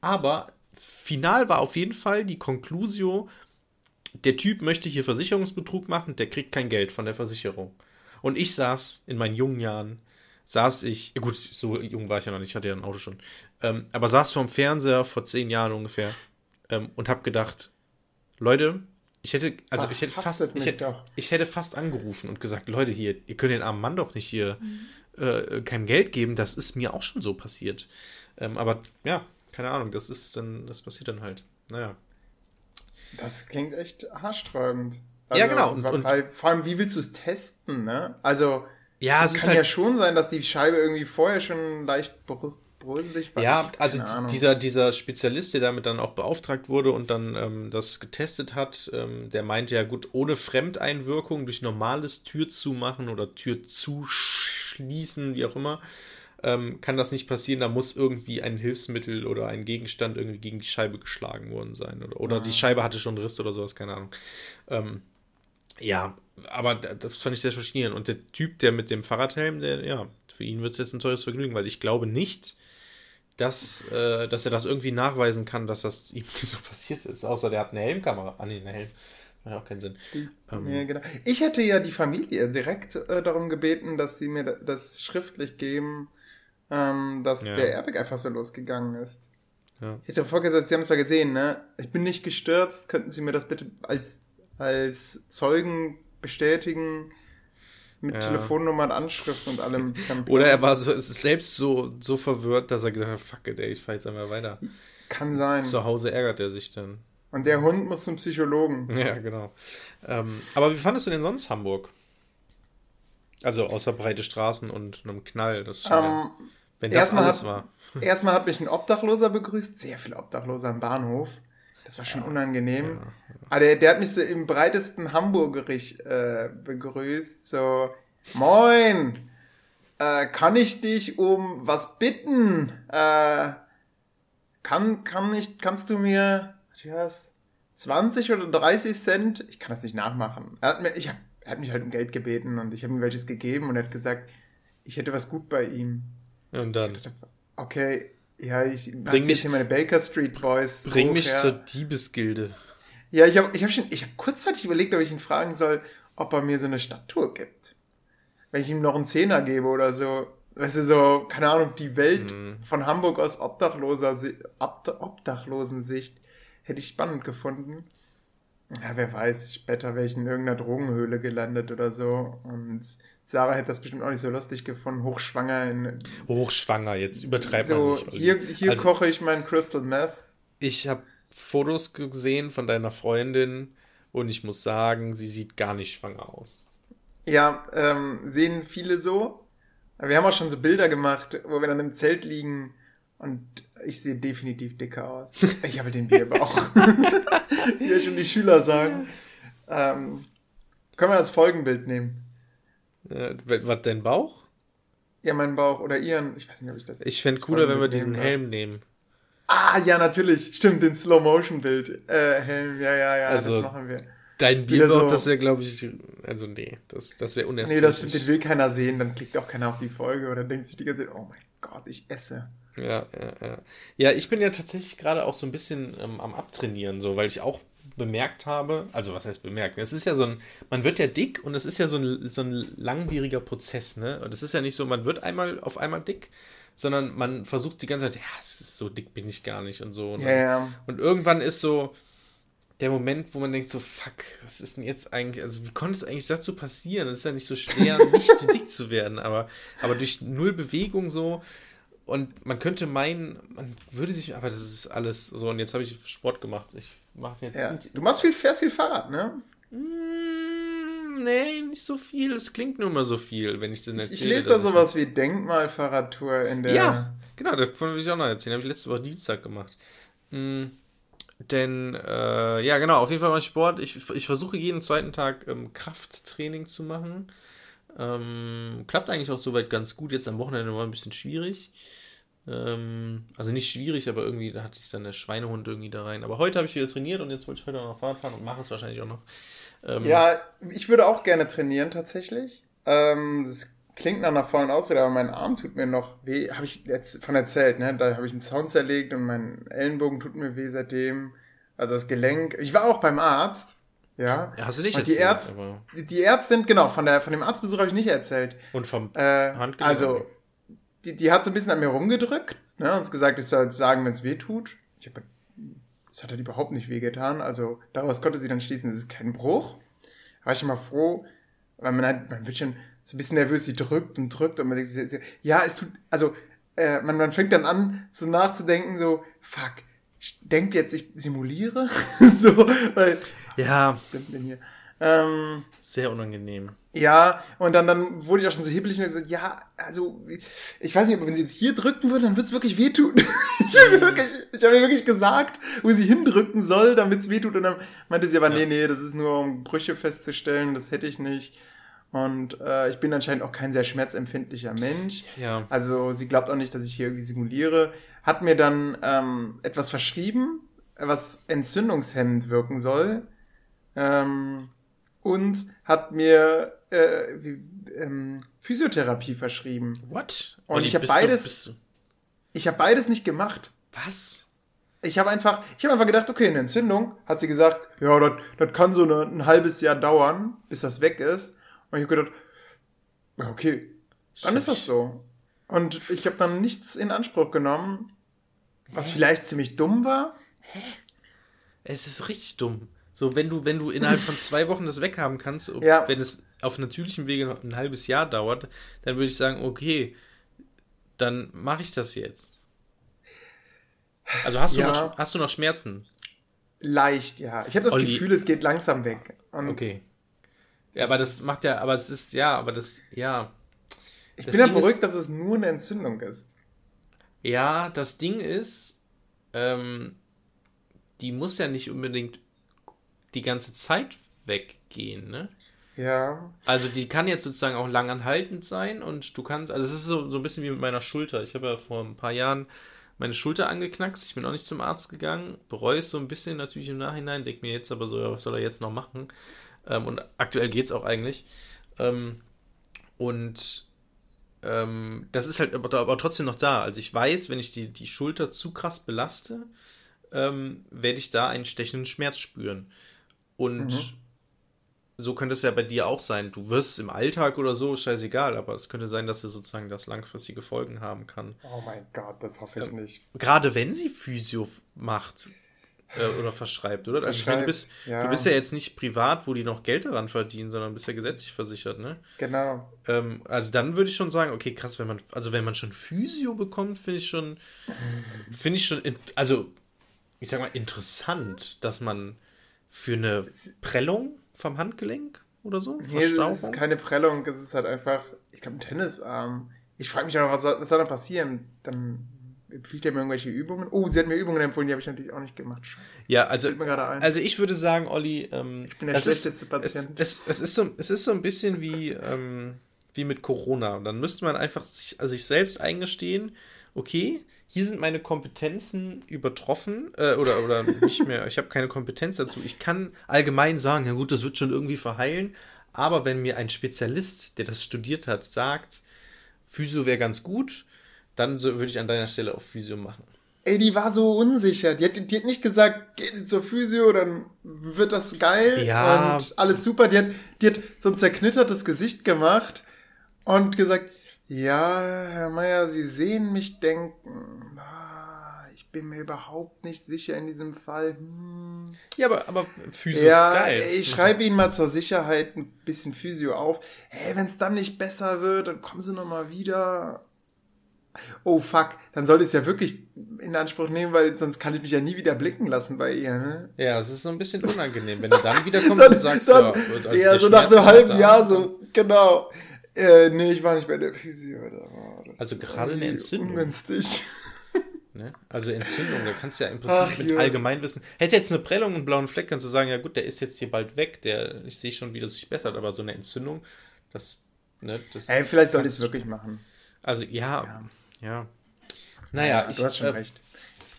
Aber final war auf jeden Fall die Conclusio, der Typ möchte hier Versicherungsbetrug machen, der kriegt kein Geld von der Versicherung. Und ich saß in meinen jungen Jahren, saß ich, gut, so jung war ich ja noch nicht, ich hatte ja ein Auto schon, ähm, aber saß vorm Fernseher vor zehn Jahren ungefähr ähm, und habe gedacht, Leute, ich hätte, also Ach, ich hätte fast, ich hätte, ich hätte, fast angerufen und gesagt, Leute, hier, ihr könnt den armen Mann doch nicht hier mhm. äh, kein Geld geben, das ist mir auch schon so passiert. Ähm, aber ja, keine Ahnung, das ist dann, das passiert dann halt. Naja.
Das klingt echt haarsträubend. Also, ja, genau. Und, weil, und, vor allem, wie willst du es testen, ne? Also, ja, es, kann halt ja schon sein, dass die Scheibe irgendwie vorher schon leicht bröselig
war. Ja, also dieser, dieser Spezialist, der damit dann auch beauftragt wurde und dann ähm, das getestet hat, ähm, der meinte ja, gut, ohne Fremdeinwirkung durch normales Tür zumachen oder Tür zuschließen, wie auch immer, ähm, kann das nicht passieren. Da muss irgendwie ein Hilfsmittel oder ein Gegenstand irgendwie gegen die Scheibe geschlagen worden sein. Oder, oder ah. die Scheibe hatte schon Riss oder sowas, keine Ahnung. Ähm, ja, aber das fand ich sehr schockierend. Und der Typ, der mit dem Fahrradhelm, der, ja, für ihn wird es jetzt ein teures Vergnügen, weil ich glaube nicht, dass, äh, dass er das irgendwie nachweisen kann, dass das *laughs* ihm so passiert ist. Außer der hat eine Helmkamera. Ah, nee, eine Helm. Macht auch keinen Sinn.
Ähm, ja, genau. Ich hätte ja die Familie direkt äh, darum gebeten, dass sie mir das schriftlich geben, ähm, dass ja. der Airbag einfach so losgegangen ist. Ja. Ich hätte vorgesagt, Sie haben es ja gesehen, ne? Ich bin nicht gestürzt, könnten Sie mir das bitte als, als Zeugen bestätigen? Mit ja. Telefonnummer und Anschrift und allem. *laughs*
Oder er war so, selbst so, so verwirrt, dass er gesagt hat, fuck it, ey, ich fahr jetzt einmal weiter.
Kann sein.
Zu Hause ärgert er sich dann.
Und der Hund muss zum Psychologen. *laughs*
Ja, genau. Ähm, aber wie fandest du denn sonst Hamburg? Also außer breite Straßen und einem Knall. Das um, wenn das
alles hat, war. *laughs* Erstmal hat mich ein Obdachloser begrüßt. Sehr viele Obdachloser am Bahnhof. Das war schon ja, unangenehm. Ja, Aber der, der hat mich so im breitesten Hamburgerich äh, begrüßt. So, moin, äh, kann ich dich um was bitten? Äh, kann, kann ich, kannst du mir, was, 20 oder 30 Cent? Ich kann das nicht nachmachen. Er hat, mir, ich er hat mich halt um Geld gebeten und ich habe ihm welches gegeben und er hat gesagt, ich hätte was gut bei ihm. Und dann. Okay, ja, ich bring mich hier meine Baker Street Boys.
Bring hoch, mich ja. zur Diebesgilde.
Ja, ich habe ich hab schon, ich habe kurzzeitig überlegt, ob ich ihn fragen soll, ob er mir so eine Stadttour gibt. Wenn ich ihm noch einen Zehner gebe oder so. Weißt du, so, keine Ahnung, die Welt hm. von Hamburg aus obdachloser, obdachlosen Sicht hätte ich spannend gefunden. Ja, wer weiß, später wäre ich in irgendeiner Drogenhöhle gelandet oder so. Und Sarah hätte das bestimmt auch nicht so lustig gefunden, hochschwanger in.
Hochschwanger, jetzt übertreibt so, man nicht.
Hier, hier also, koche ich mein Crystal Meth.
Ich habe Fotos gesehen von deiner Freundin, Und ich muss sagen, sie sieht gar nicht schwanger aus.
Ja, ähm, sehen viele so. Wir haben auch schon so Bilder gemacht, wo wir dann im Zelt liegen und ich sehe definitiv dicker aus. *laughs* Ich habe den Bierbauch. *laughs* Wie ja schon die Schüler sagen. Ähm, können wir das Folgenbild nehmen?
Äh, was, dein Bauch?
Ja, mein Bauch oder ihren. Ich weiß nicht, ob ich das.
Ich fände es cooler, wenn wir diesen Helm nehmen.
Ah, ja, natürlich. Stimmt, den Slow-Motion-Bild. Äh, Helm, ja, ja, ja, also, das machen wir.
Dein Bierbauch, so, das wäre, glaube ich, also nee, das, das wäre
unerstehlich. Nee, das stimmt, den will keiner sehen, dann klickt auch keiner auf die Folge oder denkt sich die ganze Zeit, oh mein Gott, ich esse.
Ja, ja, ja. Ja, ich bin ja tatsächlich gerade auch so ein bisschen ähm, am Abtrainieren, so, weil ich auch bemerkt habe, also was heißt bemerkt? Es ist ja so ein, man wird ja dick und es ist ja so ein, so ein langwieriger Prozess, ne? Und es ist ja nicht so, man wird einmal auf einmal dick, sondern man versucht die ganze Zeit, ja, es ist so dick bin ich gar nicht und so. Und, ja, ja. und irgendwann ist so der Moment, wo man denkt so, fuck, was ist denn jetzt eigentlich, also wie konnte es eigentlich dazu passieren? Es ist ja nicht so schwer, nicht *laughs* dick zu werden, aber, aber durch null Bewegung so und man könnte meinen, man würde sich, aber das ist alles so. Und jetzt habe ich Sport gemacht. Ich mache jetzt.
Ja. Du machst viel, fährst viel Fahrrad, ne?
Mm, nee, nicht so viel. Es klingt nur mal so viel, wenn ich das
erzähle. Ich lese da sowas wie Denkmalfahrradtour in der.
Ja, genau, davon will ich auch noch erzählen. Habe ich letzte Woche Dienstag gemacht. Mm, denn, äh, ja, genau, auf jeden Fall mache ich Sport. Ich, ich versuche jeden zweiten Tag ähm, Krafttraining zu machen. Ähm, klappt eigentlich auch soweit ganz gut. Jetzt am Wochenende war ein bisschen schwierig. Ähm, also nicht schwierig, aber irgendwie da hatte ich dann der Schweinehund irgendwie da rein. Aber heute habe ich wieder trainiert und jetzt wollte ich heute auch noch Fahrrad fahren und mache es wahrscheinlich auch noch.
Ähm, ja, ich würde auch gerne trainieren tatsächlich. Ähm, das klingt nach einer vollen Ausrede, aber mein Arm tut mir noch weh. Habe ich jetzt von erzählt, ne? Da habe ich einen Zaun zerlegt und mein Ellenbogen tut mir weh seitdem. Also das Gelenk. Ich war auch beim Arzt ja. Hast du nicht erzählt? Die, Ärzt, die Ärztin, genau, von, der, von dem Arztbesuch habe ich nicht erzählt. Und vom äh, Handgelenk? Also, die, die hat so ein bisschen an mir rumgedrückt, ne, und gesagt, ich soll sagen, wenn es weh tut. Ich hab, das hat halt überhaupt nicht wehgetan. Also, daraus konnte sie dann schließen, es ist kein Bruch. Da war ich immer froh, weil man halt, man wird schon so ein bisschen nervös, sie drückt und drückt und man denkt sich, ja, es tut, also, äh, man, man fängt dann an, so nachzudenken, so, fuck, denkt jetzt, ich simuliere. *laughs* so, weil
ja. denn hier? Ähm, Sehr unangenehm.
Ja, und dann, dann wurde ich auch schon so hibbelig und gesagt, ja, also, ich weiß nicht, aber wenn sie jetzt hier drücken würde, dann wird es wirklich wehtun. *laughs* ich habe mir, wirklich, ich hab mir wirklich gesagt, wo sie hindrücken soll, damit es wehtut. Und dann meinte sie aber, ja. nee, nee, das ist nur, um Brüche festzustellen, das hätte ich nicht. Und äh, ich bin anscheinend auch kein sehr schmerzempfindlicher Mensch. Ja. Also sie glaubt auch nicht, dass ich hier irgendwie simuliere. Hat mir dann ähm, etwas verschrieben, was entzündungshemmend wirken soll ähm, und hat mir äh, wie, ähm, Physiotherapie verschrieben. What? Und ich habe beides. ich habe beides nicht gemacht. Was? Ich habe einfach, ich habe einfach gedacht, okay, eine Entzündung, hat sie gesagt, ja, das kann so eine, ein halbes Jahr dauern, bis das weg ist. Und ich habe gedacht, ja, okay, dann ist das so. Und ich habe dann nichts in Anspruch genommen, was vielleicht ziemlich dumm war. Hä?
Es ist richtig dumm. So, wenn du, wenn du innerhalb von zwei Wochen das weghaben kannst, ja. wenn es auf natürlichem Wege ein halbes Jahr dauert, dann würde ich sagen, okay, dann mache ich das jetzt. Also hast du, ja. noch, hast du noch Schmerzen?
Leicht, ja. Ich habe das Olli. Gefühl, es geht langsam weg. Und okay.
Ja, aber das macht ja, aber es ist, ja, aber das, ja.
Ich das bin ja beruhigt, ist, dass es nur eine Entzündung ist.
Ja, das Ding ist, ähm, die muss ja nicht unbedingt die ganze Zeit weggehen, ne? Ja. Also die kann jetzt sozusagen auch langanhaltend sein und du kannst, also es ist so, so ein bisschen wie mit meiner Schulter. Ich habe ja vor ein paar Jahren meine Schulter angeknackst. Ich bin auch nicht zum Arzt gegangen. Bereue es so ein bisschen natürlich im Nachhinein. Denke mir jetzt aber so, ja, was soll er jetzt noch machen? Ähm, und aktuell geht es auch eigentlich. Ähm, und ähm, das ist halt aber, aber, trotzdem noch da. Also ich weiß, wenn ich die, die Schulter zu krass belaste, ähm, werde ich da einen stechenden Schmerz spüren. Und mhm. so könnte es ja bei dir auch sein. Du wirst im Alltag oder so, scheißegal, aber es könnte sein, dass er sozusagen das langfristige Folgen haben kann.
Oh mein Gott, das hoffe ich ähm, nicht.
Gerade wenn sie Physio macht äh, oder verschreibt, oder? Also ich meine, du, bist, ja. du bist ja jetzt nicht privat, wo die noch Geld daran verdienen, sondern bist ja gesetzlich versichert, ne? Genau. Ähm, also dann würde ich schon sagen, okay, krass, wenn man, also wenn man schon Physio bekommt, finde ich schon, finde ich schon, also ich sag mal, interessant, dass man Für eine Prellung vom Handgelenk oder so?
Nee, es ist keine Prellung, es ist halt einfach, ich glaube, ein Tennisarm. Ich frage mich auch, was soll, was soll da passieren? Dann empfiehlt er mir irgendwelche Übungen. Oh, sie hat mir Übungen empfohlen, die habe ich natürlich auch nicht gemacht.
Ja, also, also ich würde sagen, Olli, ähm, ich bin der schlechteste ist, Patient. Es, es, es, ist so, es ist so ein bisschen wie, ähm, wie mit Corona. Dann müsste man einfach sich, also sich selbst eingestehen, okay, hier sind meine Kompetenzen übertroffen äh, oder, oder nicht mehr, ich habe keine Kompetenz dazu. Ich kann allgemein sagen, ja gut, das wird schon irgendwie verheilen, aber wenn mir ein Spezialist, der das studiert hat, sagt, Physio wäre ganz gut, dann so, würde ich an deiner Stelle auch Physio machen.
Ey, die war so unsicher. Die hat, die hat nicht gesagt, geh zur Physio, dann wird das geil ja. und alles super. Die hat, die hat so ein zerknittertes Gesicht gemacht und gesagt, ja, Herr Meier, Sie sehen mich denken. Ah, ich bin mir überhaupt nicht sicher in diesem Fall. Hm.
Ja, aber, aber
Physio ja, ist geil. Ich schreibe Ihnen mal zur Sicherheit ein bisschen Physio auf. Hey, wenn es dann nicht besser wird, dann kommen Sie noch mal wieder. Oh fuck, dann sollte ich es ja wirklich in Anspruch nehmen, weil sonst kann ich mich ja nie wieder blicken lassen bei ihr. Ne?
Ja, es ist so ein bisschen unangenehm, wenn du dann wiederkommst *laughs* dann, und sagst, dann,
ja, also ja so nach einem halben Jahr so, genau. Äh, nee, ich war nicht bei der Physio.
Also gerade eine Entzündung. Ungünstig. *laughs* Ne? Also Entzündung, da kannst du ja im Prinzip Ach, mit ja. Allgemeinwissen. Hätte jetzt eine Prellung und einen blauen Fleck, kannst du sagen, ja gut, der ist jetzt hier bald weg, der, ich sehe schon, wie das sich bessert, aber so eine Entzündung, das,
ne, das. Ey, vielleicht soll ich es wirklich machen.
Also ja, ja. ja. Naja,
ja, ich, du hast schon äh, recht.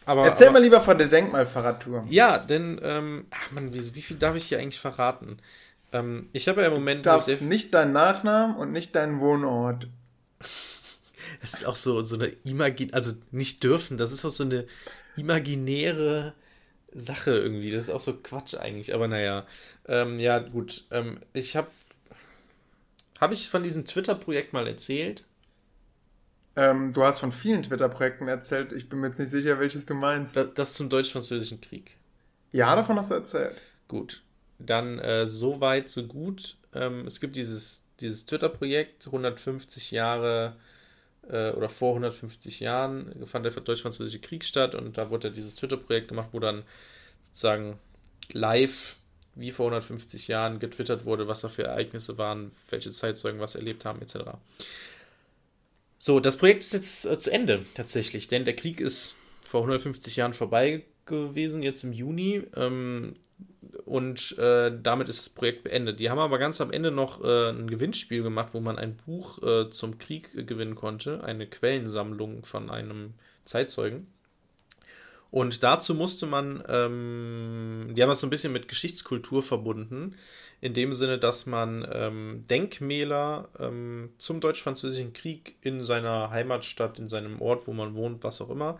Aber, Erzähl aber, mal lieber von der Denkmalfahrradtour.
Ja, denn, ähm, ach man, wie, wie viel darf ich hier eigentlich verraten? Ähm, ich habe ja im Moment.
Du darfst nicht deinen Nachnamen und nicht deinen Wohnort. *laughs*
Das ist auch so, so eine Imagin also nicht dürfen, das ist auch so eine imaginäre Sache irgendwie. Das ist auch so Quatsch eigentlich, aber naja. Ähm, ja, gut. Ähm, ich habe. Habe ich von diesem Twitter-Projekt mal erzählt?
Ähm, du hast von vielen Twitter-Projekten erzählt. Ich bin mir jetzt nicht sicher, welches du meinst.
Das, das zum deutsch-französischen Krieg.
Ja, davon hast du erzählt.
Gut dann äh, so weit, so gut. Ähm, es gibt dieses, dieses Twitter-Projekt, 150 Jahre äh, oder vor 150 Jahren fand der Deutsch-Französische Krieg statt und da wurde dieses Twitter-Projekt gemacht, wo dann sozusagen live wie vor 150 Jahren getwittert wurde, was da für Ereignisse waren, welche Zeitzeugen was erlebt haben, etc. So, das Projekt ist jetzt äh, zu Ende tatsächlich, denn der Krieg ist vor 150 Jahren vorbei gewesen, jetzt im Juni. Ähm, und äh, damit ist das Projekt beendet. Die haben aber ganz am Ende noch äh, ein Gewinnspiel gemacht, wo man ein Buch äh, zum Krieg gewinnen konnte, eine Quellensammlung von einem Zeitzeugen. Und dazu musste man, ähm, die haben das so ein bisschen mit Geschichtskultur verbunden, in dem Sinne, dass man ähm, Denkmäler ähm, zum Deutsch-Französischen Krieg in seiner Heimatstadt, in seinem Ort, wo man wohnt, was auch immer,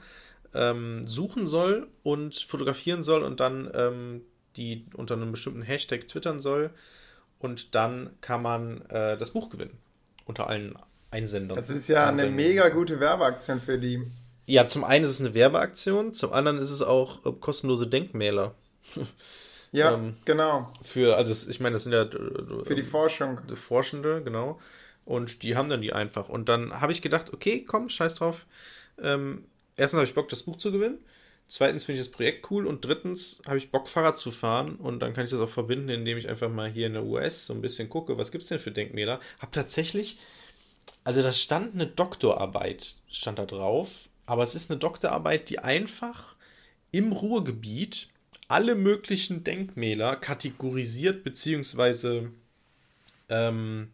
ähm, suchen soll und fotografieren soll und dann ähm, die unter einem bestimmten Hashtag twittern soll. Und dann kann man äh, das Buch gewinnen. Unter allen Einsendern.
Das ist ja eine mega gute Werbeaktion für die.
Ja, zum einen ist es eine Werbeaktion, zum anderen ist es auch äh, kostenlose Denkmäler.
ja, *laughs* ähm, genau.
Für, also ich meine, das sind ja. Äh,
für die Forschung.
Forschende, genau. Und die haben dann die einfach. Und dann habe ich gedacht, okay, komm, scheiß drauf. Ähm, erstens habe ich Bock, das Buch zu gewinnen. Zweitens finde ich das Projekt cool und drittens habe ich Bock, Fahrrad zu fahren und dann kann ich das auch verbinden, indem ich einfach mal hier in der US so ein bisschen gucke, was gibt es denn für Denkmäler. Hab tatsächlich, also da stand eine Doktorarbeit, stand da drauf, aber es ist eine Doktorarbeit, die einfach im Ruhrgebiet alle möglichen Denkmäler kategorisiert beziehungsweise ähm,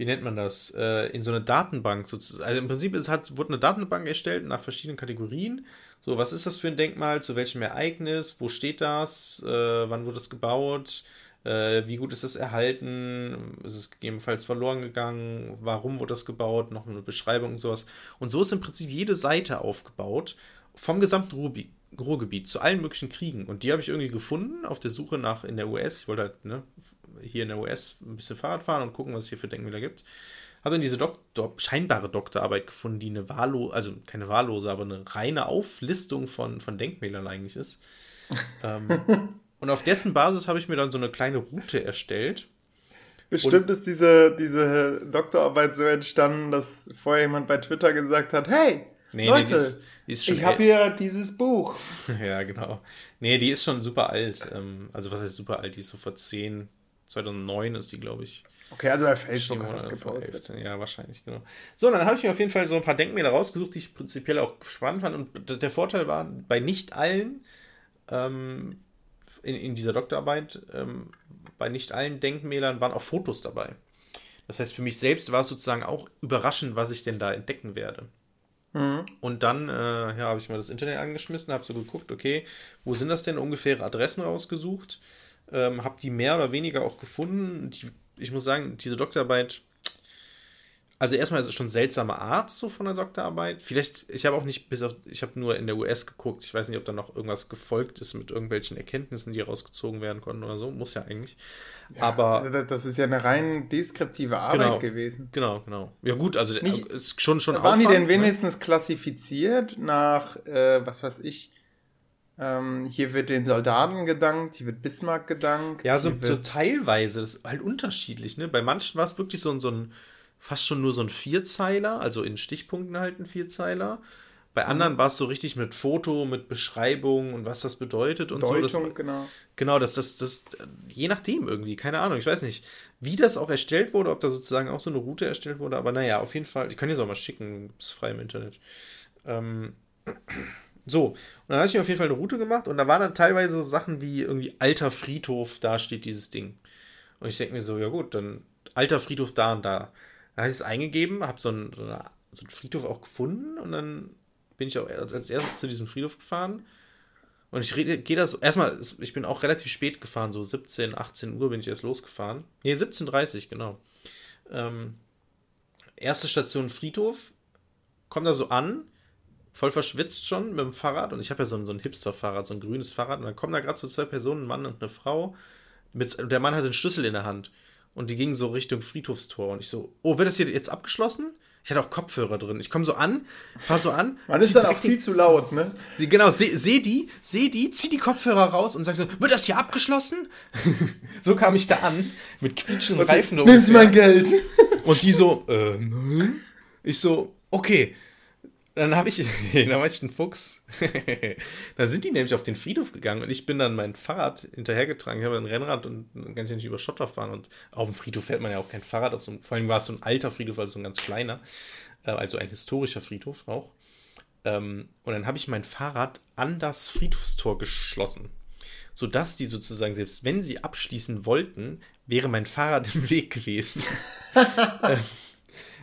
wie nennt man das, äh, in so eine Datenbank sozusagen. Also im Prinzip ist, hat, wurde eine Datenbank erstellt nach verschiedenen Kategorien so, was ist das für ein Denkmal? Zu welchem Ereignis? Wo steht das? Äh, wann wurde es gebaut? Äh, wie gut ist es erhalten? Ist es gegebenenfalls verloren gegangen? Warum wurde das gebaut? Noch eine Beschreibung und sowas. Und so ist im Prinzip jede Seite aufgebaut vom gesamten Ruhrgebiet. Ruhrgebiet zu allen möglichen Kriegen. Und die habe ich irgendwie gefunden auf der Suche nach in der US. Ich wollte halt ne, hier in der US ein bisschen Fahrrad fahren und gucken, was es hier für Denkmäler gibt habe dann diese Doktor, scheinbare Doktorarbeit gefunden, die eine wahllose, also keine wahllose, aber eine reine Auflistung von, von Denkmälern eigentlich ist. *laughs* ähm, und auf dessen Basis habe ich mir dann so eine kleine Route erstellt.
Bestimmt und, ist diese, diese Doktorarbeit so entstanden, dass vorher jemand bei Twitter gesagt hat, hey, Nee, Leute, nee, die ist, die ist ich habe hier dieses Buch. *laughs*
ja, genau. Nee, die ist schon super alt. Ähm, also was heißt super alt? Die ist so vor 10, 2009 ist die, glaube ich. Okay, also bei Facebook hat das gepostet. Ja, wahrscheinlich, genau. So, dann habe ich mir auf jeden Fall so ein paar Denkmäler rausgesucht, die ich prinzipiell auch spannend fand. Und der Vorteil war, bei nicht allen ähm, in, in dieser Doktorarbeit, ähm, bei nicht allen Denkmälern waren auch Fotos dabei. Das heißt, für mich selbst war es sozusagen auch überraschend, was ich denn da entdecken werde. Mhm. Und dann äh, ja, habe ich mal das Internet angeschmissen, habe so geguckt, okay, wo sind das denn ungefähre Adressen rausgesucht, ähm, habe die mehr oder weniger auch gefunden. Die, ich muss sagen, diese Doktorarbeit also erstmal ist es schon seltsame Art so von der Doktorarbeit. Vielleicht, ich habe auch nicht bis auf, ich habe nur in der US geguckt. Ich weiß nicht, ob da noch irgendwas gefolgt ist mit irgendwelchen Erkenntnissen, die rausgezogen werden konnten oder so. Muss ja eigentlich. Ja, Aber
also das ist ja eine rein deskriptive Arbeit
genau,
gewesen.
Genau, genau. Ja gut, also nicht, ist schon schon.
Waren Aufwand, die denn ne? wenigstens ne? klassifiziert nach, äh, was weiß ich? Ähm, hier wird den Soldaten gedankt, hier wird Bismarck gedankt.
Ja, so, so teilweise. Das ist halt unterschiedlich. Ne? Bei manchen war es wirklich so, so ein fast schon nur so ein Vierzeiler, also in Stichpunkten halt ein Vierzeiler. Bei mhm. anderen war es so richtig mit Foto, mit Beschreibung und was das bedeutet und Deutung, so. Das, genau. Genau, das, das, das, je nachdem irgendwie, keine Ahnung, ich weiß nicht, wie das auch erstellt wurde, ob da sozusagen auch so eine Route erstellt wurde, aber naja, auf jeden Fall, ich kann dir das auch mal schicken, ist frei im Internet. Ähm, so, und dann habe ich mir auf jeden Fall eine Route gemacht und da waren dann teilweise so Sachen wie irgendwie alter Friedhof, da steht dieses Ding. Und ich denke mir so, ja gut, dann alter Friedhof da und da. Dann habe ich es eingegeben, habe so, ein, so, eine, so einen Friedhof auch gefunden und dann bin ich auch als erstes zu diesem Friedhof gefahren. Und ich gehe das, erstmal, ich bin auch relativ spät gefahren, so 17, 18 Uhr bin ich erst losgefahren. Ne, 17.30 genau. Ähm, erste Station Friedhof, komme da so an, voll verschwitzt schon mit dem Fahrrad und ich habe ja so ein, so ein Hipster-Fahrrad, so ein grünes Fahrrad und dann kommen da gerade so zwei Personen, ein Mann und eine Frau. Mit, der Mann hat den Schlüssel in der Hand und die gingen so Richtung Friedhofstor und ich so, oh, wird das hier jetzt abgeschlossen? Ich hatte auch Kopfhörer drin. Ich komme so an, fahr so an. *laughs*
Man ist dann auch viel zu laut, ne?
Genau, sehe seh die, sehe die, zieh die Kopfhörer raus und sag so, wird das hier abgeschlossen? *laughs* so kam ich da an, mit quietschenden Reifen. Nimm mein Geld. und die so, äh, nein. Ich so, okay, dann habe ich, *laughs* dann war ich ein Fuchs. *laughs* dann sind die nämlich auf den Friedhof gegangen und ich bin dann mein Fahrrad hinterhergetragen. Ich habe ein Rennrad und kann ich nicht über Schotter fahren. Und auf dem Friedhof fährt man ja auch kein Fahrrad. Auf so einem, vor allem war es so ein alter Friedhof, also so ein ganz kleiner. Äh, also ein historischer Friedhof auch. Ähm, und dann habe ich mein Fahrrad an das Friedhofstor geschlossen. Sodass die sozusagen, selbst wenn sie abschließen wollten, wäre mein Fahrrad *laughs* im Weg gewesen.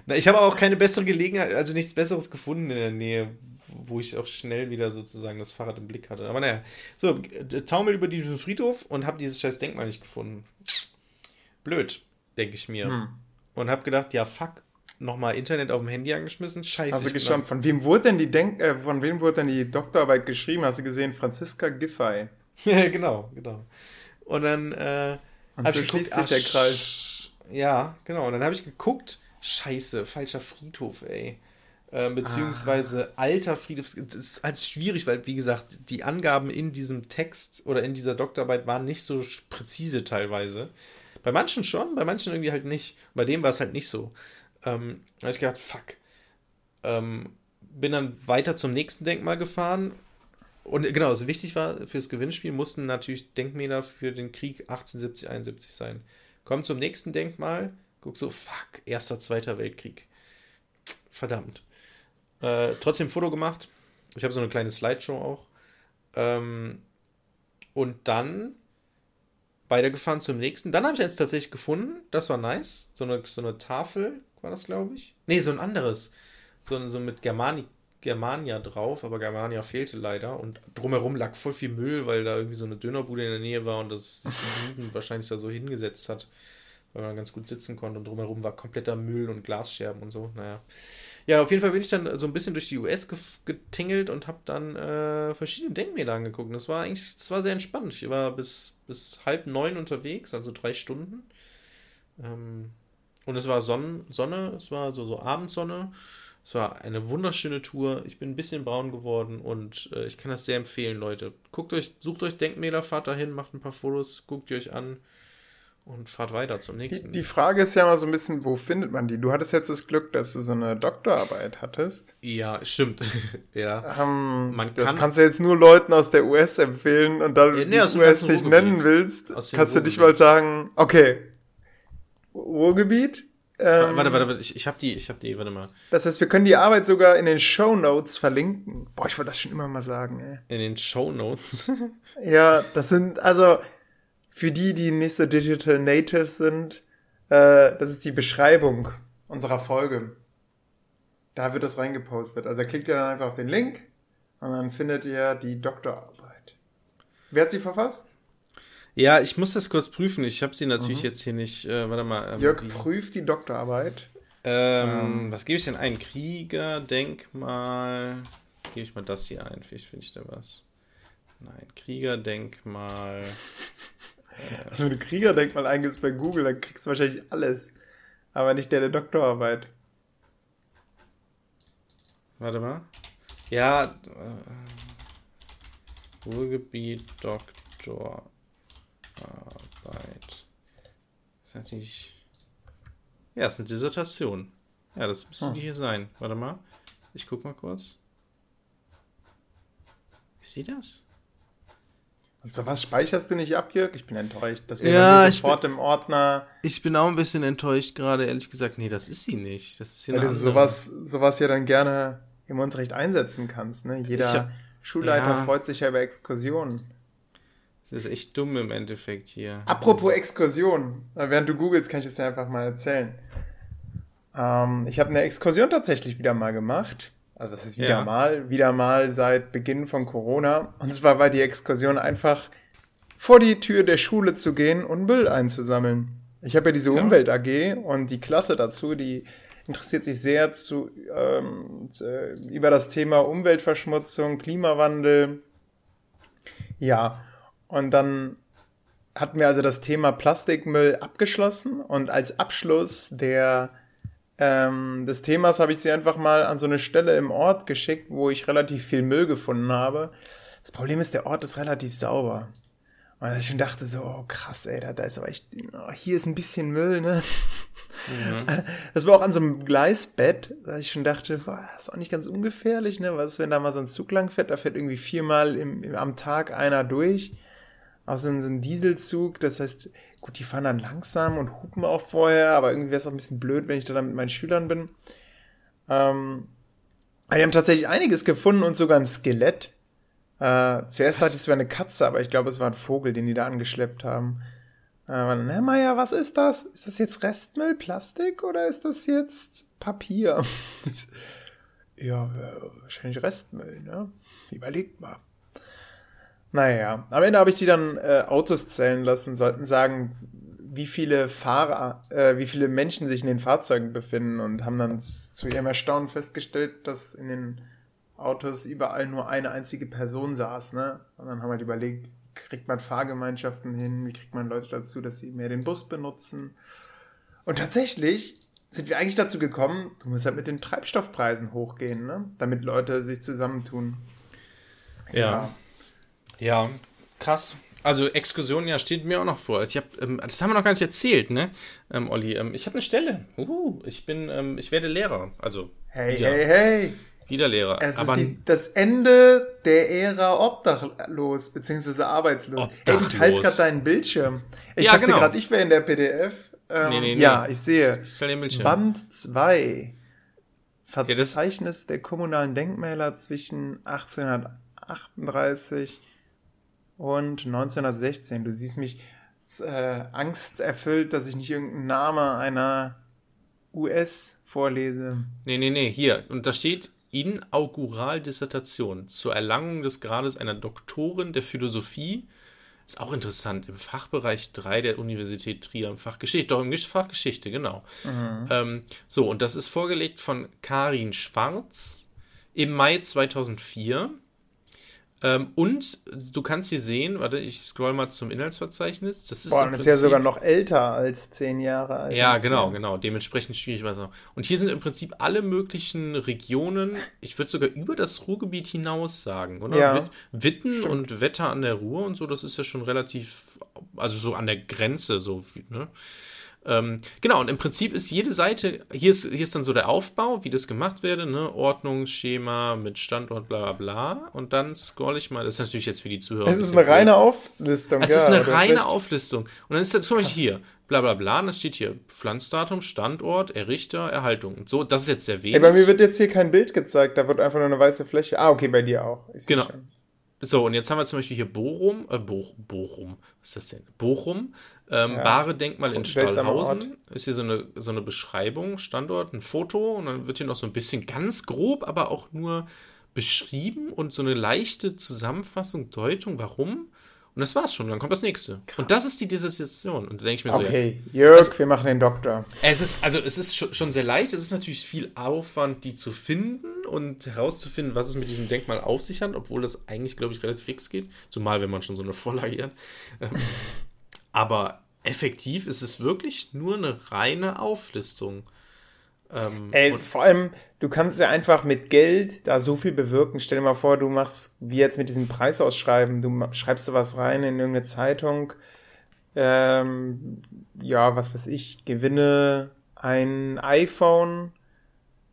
Na, ich habe auch keine bessere Gelegenheit, also nichts Besseres gefunden in der Nähe, wo ich auch schnell wieder sozusagen das Fahrrad im Blick hatte. Aber naja, so, taumel über diesen Friedhof und habe dieses scheiß Denkmal nicht gefunden. Blöd, denke ich mir. Hm. Und habe gedacht, ja, fuck, nochmal Internet auf dem Handy angeschmissen. Scheiße.
Hast du geschaut, von wem wurde denn die Denk äh, von wem wurde denn die Doktorarbeit geschrieben? Hast du gesehen? Franziska Giffey. *laughs*
ja, genau, genau. Und dann äh, und so schließt sich der Kreis. Ja, genau. Und dann habe ich geguckt, Scheiße, falscher Friedhof, ey. Ähm, beziehungsweise ah. alter Friedhof. Das ist halt schwierig, weil, wie gesagt, die Angaben in diesem Text oder in dieser Doktorarbeit waren nicht so präzise teilweise. Bei manchen schon, bei manchen irgendwie halt nicht. Bei dem war es halt nicht so. Ähm, da habe ich gedacht, fuck. Ähm, bin dann weiter zum nächsten Denkmal gefahren. Und genau, was wichtig war fürs Gewinnspiel, mussten natürlich Denkmäler für den Krieg 1870, 71 sein. Kommt zum nächsten Denkmal Guck so, fuck, erster, zweiter Weltkrieg. Verdammt. Äh, trotzdem Foto gemacht. Ich habe so eine kleine Slideshow auch. Ähm, und dann weitergefahren zum nächsten. Dann habe ich jetzt tatsächlich gefunden. Das war nice. So eine, so eine Tafel war das, glaube ich. Nee, so ein anderes. So, so mit Germani, Germania drauf, aber Germania fehlte leider. Und drumherum lag voll viel Müll, weil da irgendwie so eine Dönerbude in der Nähe war und das sich wahrscheinlich da so hingesetzt hat weil man ganz gut sitzen konnte und drumherum war kompletter Müll und Glasscherben und so. Naja. Ja, auf jeden Fall bin ich dann so ein bisschen durch die US getingelt und habe dann äh, verschiedene Denkmäler angeguckt. Das war eigentlich, das war sehr entspannt. Ich war bis, bis halb neun unterwegs, also drei Stunden. Ähm, und es war Sonne, Sonne, es war so, so Abendsonne. Es war eine wunderschöne Tour. Ich bin ein bisschen braun geworden und äh, ich kann das sehr empfehlen, Leute. Guckt euch, sucht euch Denkmäler, fahrt dahin, macht ein paar Fotos, guckt die euch an und fahrt weiter zum nächsten.
Die, die, Frage ist ja mal so ein bisschen, wo findet man die? Du hattest jetzt das Glück, dass du so eine Doktorarbeit hattest.
Ja, stimmt. *laughs* ja.
Ähm, man das kann, kannst du jetzt nur Leuten aus der US empfehlen und dann äh, nee, die US nicht nennen willst, kannst du nicht mal sagen, okay, Ruhrgebiet?
Ähm, warte, warte, warte, ich, ich hab die, ich hab die, warte mal.
Das heißt, wir können die Arbeit sogar in den Show Notes verlinken. Boah, ich wollte das schon immer mal sagen, ey.
In den Show Notes? *laughs*
ja, das sind, also, für die, die nicht so Digital Native sind, äh, das ist die Beschreibung unserer Folge. Da wird das reingepostet. Also klickt ihr dann einfach auf den Link und dann findet ihr die Doktorarbeit. Wer hat sie verfasst?
Ja, ich muss das kurz prüfen. Ich habe sie natürlich mhm. jetzt hier nicht. Äh, warte mal.
Ähm, Jörg prüft die Doktorarbeit.
Ähm, ähm. Was gebe ich denn ein? Kriegerdenkmal. Gebe ich mal das hier ein. Vielleicht finde ich da was. Nein, Kriegerdenkmal. *laughs*
Also wenn du Kriegerdenkmal eingibst bei Google, dann kriegst du wahrscheinlich alles. Aber nicht der der Doktorarbeit.
Warte mal. Ja, äh, Ruhrgebiet Doktorarbeit. Das ist natürlich. Ja, ist eine Dissertation. Ja, das müsste die hier sein. Warte mal. Ich guck mal kurz. Ist sie das?
Und sowas speicherst du nicht ab, Jörg? Ich bin enttäuscht.
Das wäre ja, sofort bin, im Ordner. Ich bin auch ein bisschen enttäuscht gerade, ehrlich gesagt. Nee, das ist sie nicht. Das ist
hier Weil du sowas, sowas ja dann gerne im Unterricht einsetzen kannst. Ne? Jeder hab, Schulleiter ja. freut sich ja über Exkursionen.
Das ist echt dumm im Endeffekt hier.
Apropos Exkursion. Während du googelst, kann ich jetzt einfach mal erzählen. Ähm, ich habe eine Exkursion tatsächlich wieder mal gemacht. Also was heißt wieder ja. mal? Wieder mal seit Beginn von Corona. Und zwar war die Exkursion einfach vor die Tür der Schule zu gehen und Müll einzusammeln. Ich habe ja diese ja. Umwelt AG und die Klasse dazu, die interessiert sich sehr zu, ähm, zu, über das Thema Umweltverschmutzung, Klimawandel. Ja, und dann hatten wir also das Thema Plastikmüll abgeschlossen und als Abschluss der ähm, des Themas habe ich sie einfach mal an so eine Stelle im Ort geschickt, wo ich relativ viel Müll gefunden habe. Das Problem ist, der Ort ist relativ sauber. Und ich schon dachte so, oh krass, ey, da, da ist aber echt, oh, hier ist ein bisschen Müll, ne? Mhm. *laughs* Das war auch an so einem Gleisbett, da ich schon dachte, boah, das ist auch nicht ganz ungefährlich, ne? Was ist, wenn da mal so ein Zug lang fährt, da fährt irgendwie viermal im, im, am Tag einer durch. Auch so ein Dieselzug, das heißt, Gut, die fahren dann langsam und hupen auch vorher, aber irgendwie wäre es auch ein bisschen blöd, wenn ich da dann mit meinen Schülern bin. Ähm, die haben tatsächlich einiges gefunden und sogar ein Skelett. Äh, zuerst dachte ich, es wäre eine Katze, aber ich glaube, es war ein Vogel, den die da angeschleppt haben. Äh, Herr Meier, was ist das? Ist das jetzt Restmüll, Plastik oder ist das jetzt Papier? *laughs* ja, wahrscheinlich Restmüll, ne? Überlegt mal. Naja, am Ende habe ich die dann äh, Autos zählen lassen, sollten sagen, wie viele Fahrer, äh, wie viele Menschen sich in den Fahrzeugen befinden und haben dann zu ihrem Erstaunen festgestellt, dass in den Autos überall nur eine einzige Person saß, ne? Und dann haben wir halt überlegt, wie kriegt man Fahrgemeinschaften hin, wie kriegt man Leute dazu, dass sie mehr den Bus benutzen. Und tatsächlich sind wir eigentlich dazu gekommen, du musst halt mit den Treibstoffpreisen hochgehen, ne? Damit Leute sich zusammentun.
ja. ja. Ja, krass. Also Exkursion, ja, steht mir auch noch vor. Ich hab, ähm, das haben wir noch gar nicht erzählt, ne, ähm, Olli? Ähm, ich habe eine Stelle. Uh, ich bin, ähm, ich werde Lehrer. Also
hey, wieder, hey, hey.
Wieder Lehrer.
Es Aber ist die, das Ende der Ära obdachlos bzw. arbeitslos. Obdachlos. Ey, du teilst gerade deinen Bildschirm. Ich ja, dachte genau. gerade, ich wäre in der PDF. Ähm, nee, nee, nee. Ja, ich sehe. Ich, ich den Bildschirm. Band 2. Verzeichnis ja, der kommunalen Denkmäler zwischen 1838 und 1916. Du siehst mich äh, Angst erfüllt, dass ich nicht irgendeinen Name einer US vorlese.
Nee, nee, nee, hier. Und da steht Inauguraldissertation zur Erlangung des Grades einer Doktorin der Philosophie. Ist auch interessant, im Fachbereich 3 der Universität Trier, im Fach Geschichte, doch im Fach Geschichte, genau. Mhm. Ähm, so, und das ist vorgelegt von Karin Schwarz im Mai 2004. Ähm, und du kannst hier sehen, warte, ich scroll mal zum Inhaltsverzeichnis.
Das ist, Boah, das ist ja sogar noch älter als zehn Jahre alt.
Ja, genau, genau. Dementsprechend schwierig war es auch. Und hier sind im Prinzip alle möglichen Regionen, ich würde sogar über das Ruhrgebiet hinaus sagen, oder? Ja, Witten stimmt. und Wetter an der Ruhr und so, das ist ja schon relativ, also so an der Grenze, so, ne? Ähm, genau, und im Prinzip ist jede Seite, hier ist, hier ist dann so der Aufbau, wie das gemacht werde, ne? Ordnungsschema mit Standort, bla bla bla. Und dann scroll ich mal, das ist natürlich jetzt für die Zuhörer.
Das ist eine reine Auflistung.
Es ja, ist eine reine Auflistung. Und dann ist das zum Beispiel hier, bla bla bla, dann steht hier Pflanzdatum, Standort, Errichter, Erhaltung. Und so, das ist jetzt sehr wenig.
Ey, bei mir wird jetzt hier kein Bild gezeigt, da wird einfach nur eine weiße Fläche. Ah, okay, bei dir auch.
genau. Schon. So, und jetzt haben wir zum Beispiel hier Bochum, äh, Bo Bochum, was ist das denn? Bochum, ähm, ja. Bahre-Denkmal in Stallhausen. Ist hier so eine, so eine Beschreibung, Standort, ein Foto und dann wird hier noch so ein bisschen ganz grob, aber auch nur beschrieben und so eine leichte Zusammenfassung, Deutung, warum. Und das war's schon, dann kommt das nächste. Krass. Und das ist die Dissertation. Und da denke ich mir so.
Okay, ja, Jörg, also, wir machen den Doktor.
Es ist, also es ist schon sehr leicht, es ist natürlich viel Aufwand, die zu finden und herauszufinden, was es mit diesem Denkmal auf sich hat, obwohl das eigentlich, glaube ich, relativ fix geht. Zumal, wenn man schon so eine Vorlage hat. Ähm, *laughs* aber effektiv ist es wirklich nur eine reine Auflistung.
Ähm, Ey, vor allem, du kannst ja einfach mit Geld da so viel bewirken. Stell dir mal vor, du machst, wie jetzt mit diesem Preisausschreiben, du schreibst du was rein in irgendeine Zeitung, ähm, ja, was weiß ich, gewinne ein iPhone,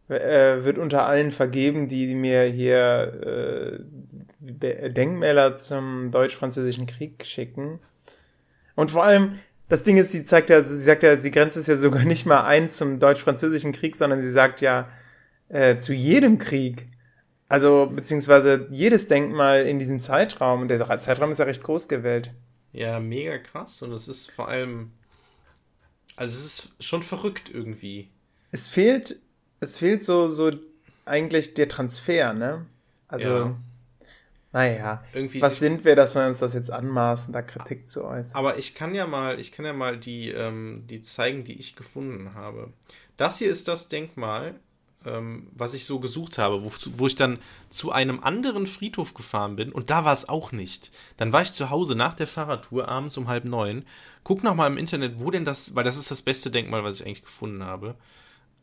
äh, wird unter allen vergeben, die mir hier äh, Denkmäler zum deutsch-französischen Krieg schicken. Und vor allem, das Ding ist, sie zeigt ja, sie sagt ja, die Grenze ist ja sogar nicht mal ein zum deutsch-französischen Krieg, sondern sie sagt ja äh, zu jedem Krieg. Also, beziehungsweise jedes Denkmal in diesem Zeitraum. Und der Zeitraum ist ja recht groß gewählt.
Ja, mega krass. Und es ist vor allem. Also, es ist schon verrückt irgendwie.
Es fehlt, es fehlt so, so eigentlich der Transfer, ne? Also. Ja. Naja, Irgendwie, was sind wir, dass wir uns das jetzt anmaßen, da Kritik zu äußern?
Aber ich kann ja mal, ich kann ja mal die, ähm, die zeigen, die ich gefunden habe. Das hier ist das Denkmal, ähm, was ich so gesucht habe, wo, wo ich dann zu einem anderen Friedhof gefahren bin und da war es auch nicht. Dann war ich zu Hause nach der Fahrradtour abends um halb neun. Guck noch mal im Internet, wo denn das, weil das ist das beste Denkmal, was ich eigentlich gefunden habe.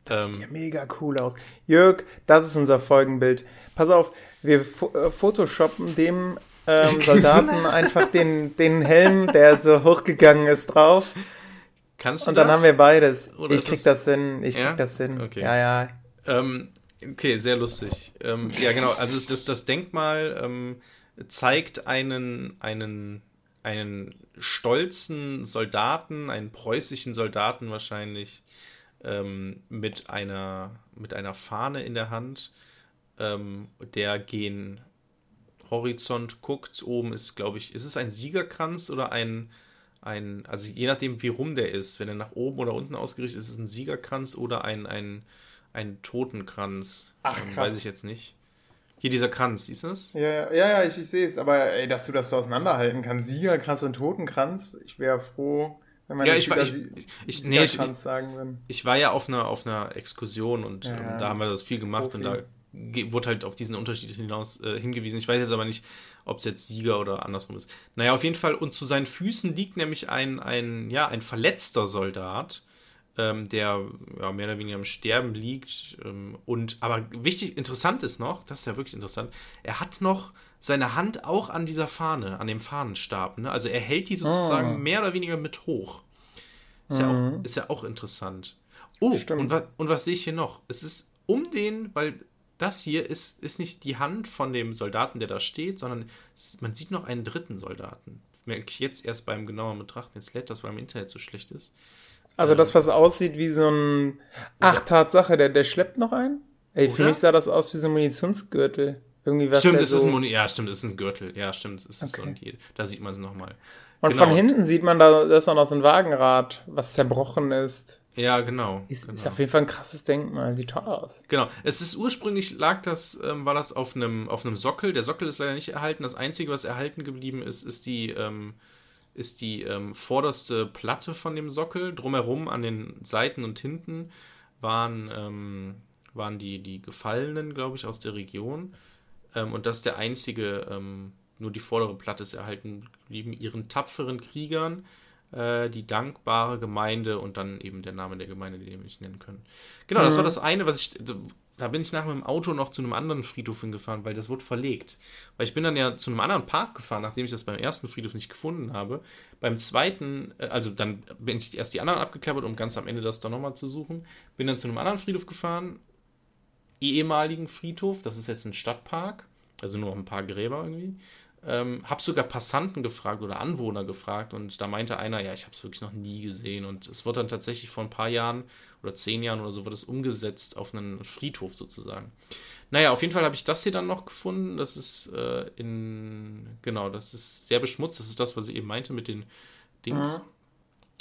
Das ähm, sieht ja mega cool aus. Jörg, das ist unser Folgenbild. Pass auf, wir äh, photoshoppen dem ähm, Soldaten *laughs* einfach den, den Helm, der so hochgegangen ist, drauf. Kannst du Und dann das? haben wir beides. Oder ich krieg das, das hin, ich ja? krieg das hin. Okay. Ja, ja.
Ähm, okay, sehr lustig. Ähm, ja, genau, also das, das Denkmal ähm, zeigt einen, einen, einen stolzen Soldaten, einen preußischen Soldaten wahrscheinlich, ähm, mit, einer, mit einer Fahne in der Hand, ähm, der gen Horizont guckt. Oben ist, glaube ich, ist es ein Siegerkranz oder ein, ein, also je nachdem, wie rum der ist, wenn er nach oben oder unten ausgerichtet ist, ist es ein Siegerkranz oder ein, ein, ein Totenkranz. Ach, ähm, krass. Weiß ich jetzt nicht. Hier dieser Kranz, siehst du das?
Ja, ja, ja, ich, ich sehe es, aber ey, dass du das so auseinanderhalten kannst, Siegerkranz und Totenkranz, ich wäre froh, wenn man ja,
ich, war, ich, ich, nee, ich, sagen würde. Ich war ja auf einer, auf einer Exkursion und ja, ähm, da haben wir das viel gemacht Profi. und da wurde halt auf diesen Unterschied hinaus äh, hingewiesen. Ich weiß jetzt aber nicht, ob es jetzt Sieger oder andersrum ist. Naja, auf jeden Fall. Und zu seinen Füßen liegt nämlich ein, ein, ja, ein verletzter Soldat, ähm, der ja, mehr oder weniger im Sterben liegt. Ähm, und aber wichtig, interessant ist noch, das ist ja wirklich interessant, er hat noch seine Hand auch an dieser Fahne, an dem Fahnenstab. Ne? Also er hält die sozusagen oh. mehr oder weniger mit hoch. Ist, mhm. ja, auch, mhm. ist ja auch interessant. Oh, und, wa und was sehe ich hier noch? Es ist um den, weil das hier ist, ist nicht die Hand von dem Soldaten, der da steht, sondern man sieht noch einen dritten Soldaten. Merke ich jetzt erst beim genaueren Betrachten. Jetzt lädt das, weil im Internet so schlecht ist.
Also das, was aussieht wie so ein... Ach, Tatsache, der, der schleppt noch einen? Ey, Oder? für mich sah das aus wie so ein Munitionsgürtel. Irgendwie
was stimmt, es so ist ein ja, stimmt, es ist ein Gürtel. Ja, stimmt, es ist okay. so ein, da sieht man es nochmal.
Und genau. von hinten sieht man, da ist auch noch so ein Wagenrad, was zerbrochen ist.
Ja, genau.
Ist,
genau.
ist auf jeden Fall ein krasses Denkmal, sieht toll aus.
Genau. Es ist ursprünglich lag das, ähm, war das auf einem auf einem Sockel. Der Sockel ist leider nicht erhalten. Das Einzige, was erhalten geblieben ist, ist die ähm, ist die ähm, vorderste Platte von dem Sockel. Drumherum an den Seiten und hinten waren, ähm, waren die, die Gefallenen, glaube ich, aus der Region. Ähm, und das ist der einzige, ähm, nur die vordere Platte ist erhalten geblieben, ihren tapferen Kriegern, äh, die dankbare Gemeinde und dann eben der Name der Gemeinde, den wir nicht nennen können. Genau, mhm. das war das eine, was ich, da bin ich nach dem Auto noch zu einem anderen Friedhof hingefahren, weil das wurde verlegt. Weil ich bin dann ja zu einem anderen Park gefahren, nachdem ich das beim ersten Friedhof nicht gefunden habe. Beim zweiten, äh, also dann bin ich erst die anderen abgeklappert, um ganz am Ende das dann nochmal zu suchen. Bin dann zu einem anderen Friedhof gefahren, ehemaligen Friedhof, das ist jetzt ein Stadtpark, also nur noch ein paar Gräber irgendwie. Ähm, habe sogar Passanten gefragt oder Anwohner gefragt und da meinte einer, ja, ich habe es wirklich noch nie gesehen und es wird dann tatsächlich vor ein paar Jahren oder zehn Jahren oder so wird es umgesetzt auf einen Friedhof sozusagen. Naja, auf jeden Fall habe ich das hier dann noch gefunden. Das ist äh, in, genau, das ist sehr beschmutzt. Das ist das, was ich eben meinte mit den Dings.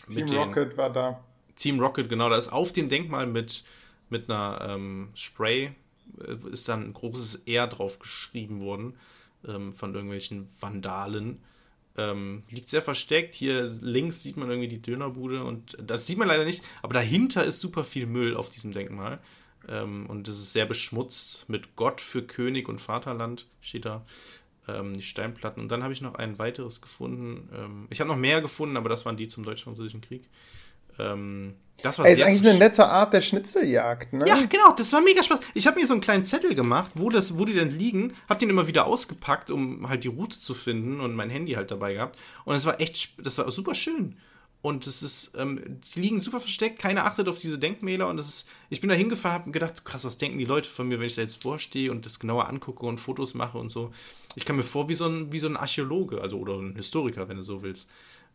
Mhm. Team Rocket war da.
Team Rocket, genau, da ist auf dem Denkmal mit, mit einer ähm, Spray, äh, ist dann ein großes R drauf geschrieben worden ähm, von irgendwelchen Vandalen. Ähm, liegt sehr versteckt. Hier links sieht man irgendwie die Dönerbude und das sieht man leider nicht, aber dahinter ist super viel Müll auf diesem Denkmal. Ähm, und es ist sehr beschmutzt mit Gott für König und Vaterland steht da. Ähm, die Steinplatten. Und dann habe ich noch ein weiteres gefunden. Ähm, ich habe noch mehr gefunden, aber das waren die zum Deutsch-Französischen Krieg. Ähm,
das war Ey, ist eigentlich eine nette Art der Schnitzeljagd, ne?
Ja, genau, das war mega Spaß. Ich habe mir so einen kleinen Zettel gemacht, wo, das, wo die denn liegen, habe den immer wieder ausgepackt, um halt die Route zu finden und mein Handy halt dabei gehabt. Und es war echt, das war super schön. Und es ist, ähm, die liegen super versteckt, keiner achtet auf diese Denkmäler und es ist, ich bin da hingefahren, habe gedacht, krass, was denken die Leute von mir, wenn ich da jetzt vorstehe und das genauer angucke und Fotos mache und so. Ich kam mir vor wie so ein, wie so ein Archäologe, also oder ein Historiker, wenn du so willst.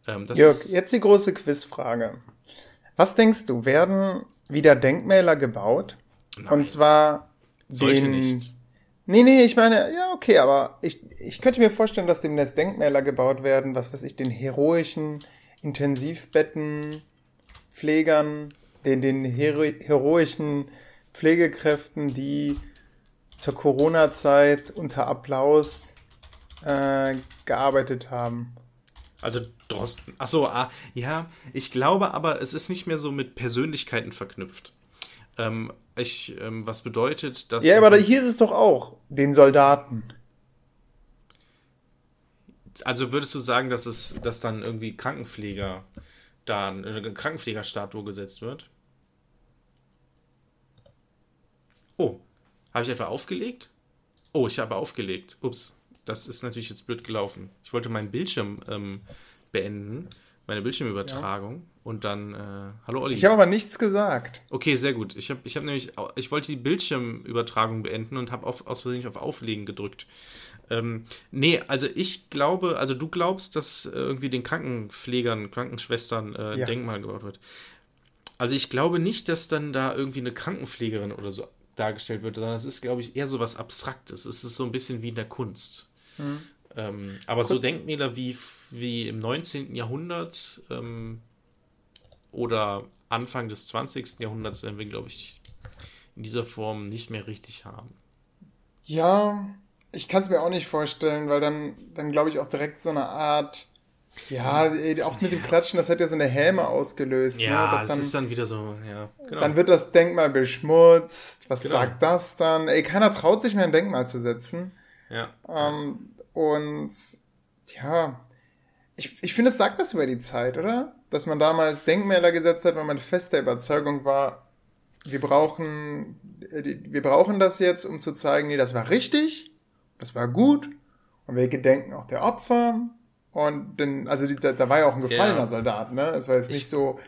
Ähm, Jörg, jetzt die große Quizfrage. Was denkst du, werden wieder Denkmäler gebaut? Nein. Und zwar Solche den, nicht. Nee, nee, ich meine, ja, okay, aber ich, ich könnte mir vorstellen, dass demnächst Denkmäler gebaut werden, was weiß ich, den heroischen Intensivbettenpflegern, den, den hero heroischen Pflegekräften, die zur Corona-Zeit unter Applaus äh, gearbeitet haben.
Also Drosten. Achso, ah, ja, ich glaube aber, es ist nicht mehr so mit Persönlichkeiten verknüpft. Ähm, ich, ähm, was bedeutet, dass.
Ja, aber hier ist es doch auch, den Soldaten.
Also würdest du sagen, dass es, dass dann irgendwie Krankenpfleger da eine Krankenpflegerstatue gesetzt wird? Oh, habe ich etwa aufgelegt? Oh, ich habe aufgelegt. Ups das ist natürlich jetzt blöd gelaufen. Ich wollte meinen Bildschirm ähm, beenden, meine Bildschirmübertragung ja. und dann, äh, hallo Olli.
Ich habe aber nichts gesagt.
Okay, sehr gut. Ich habe ich hab nämlich, ich wollte die Bildschirmübertragung beenden und habe aus Versehen auf Auflegen gedrückt. Ähm, nee, also ich glaube, also du glaubst, dass irgendwie den Krankenpflegern, Krankenschwestern äh, ja. Denkmal gebaut wird. Also ich glaube nicht, dass dann da irgendwie eine Krankenpflegerin oder so dargestellt wird, sondern es ist, glaube ich, eher so was Abstraktes. Es ist so ein bisschen wie in der Kunst. Mhm. Ähm, aber Gut. so Denkmäler wie, wie im 19. Jahrhundert ähm, oder Anfang des 20. Jahrhunderts werden wir, glaube ich, in dieser Form nicht mehr richtig haben.
Ja, ich kann es mir auch nicht vorstellen, weil dann, dann glaube ich auch direkt so eine Art ja, auch mit dem Klatschen, das hat ja so eine Häme ausgelöst.
Ne, ja,
ne?
das dann, ist dann wieder so, ja.
Genau. Dann wird das Denkmal beschmutzt. Was genau. sagt das dann? Ey, keiner traut sich mehr ein Denkmal zu setzen.
Ja.
Ähm, und ja, ich, ich finde, es sagt was über die Zeit, oder? Dass man damals Denkmäler gesetzt hat, weil man fest der Überzeugung war, wir brauchen, äh, wir brauchen das jetzt, um zu zeigen, nee, das war richtig, das war gut und wir gedenken auch der Opfer und dann, also die, da, da, war ja auch ein gefallener ja. Soldat, ne? Es war jetzt ich, nicht so,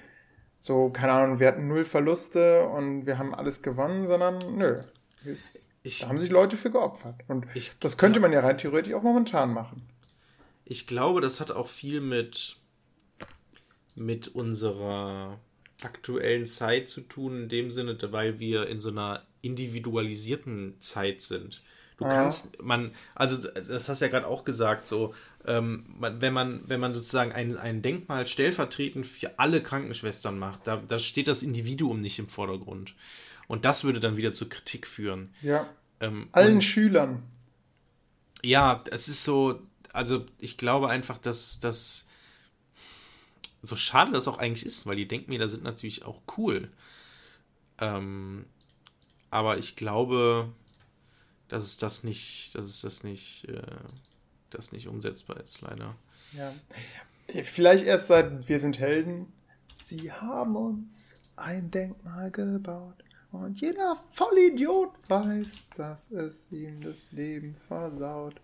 so, keine Ahnung, wir hatten null Verluste und wir haben alles gewonnen, sondern nö. Ist, ich, da haben sich Leute für geopfert. Und ich, das könnte man ja rein theoretisch auch momentan machen.
Ich glaube, das hat auch viel mit, mit unserer aktuellen Zeit zu tun, in dem Sinne, weil wir in so einer individualisierten Zeit sind. Du ja. kannst, man, also das hast du ja gerade auch gesagt, so, ähm, wenn man, wenn man sozusagen ein, ein Denkmal stellvertretend für alle Krankenschwestern macht, da, da steht das Individuum nicht im Vordergrund. Und das würde dann wieder zur Kritik führen.
Ja. Ähm, Allen Schülern.
Ja, es ist so, also ich glaube einfach, dass das so schade das auch eigentlich ist, weil die Denkmäler sind natürlich auch cool. Ähm, aber ich glaube, dass es das nicht, dass es das nicht, äh, das nicht umsetzbar ist, leider.
Ja. Vielleicht erst seit Wir sind Helden. Sie haben uns ein Denkmal gebaut. Und jeder Vollidiot weiß, dass es ihm das Leben versaut.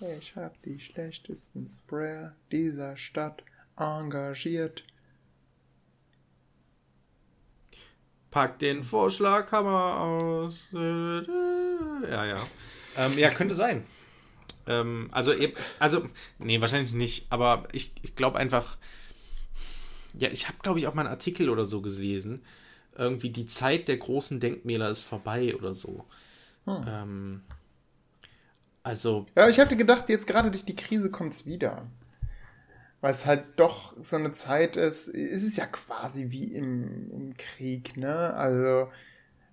Ich hab die schlechtesten Sprayer dieser Stadt engagiert.
Pack den Vorschlaghammer aus. Ja, ja. Ähm, ja, könnte sein. Ähm, also, also, nee, wahrscheinlich nicht. Aber ich, ich glaube einfach. Ja, ich habe, glaube ich, auch mal einen Artikel oder so gelesen irgendwie die Zeit der großen Denkmäler ist vorbei oder so. Hm. Ähm, also.
Ja, ich hatte gedacht, jetzt gerade durch die Krise kommt es wieder. Weil es halt doch so eine Zeit ist, ist es ja quasi wie im, im Krieg, ne? Also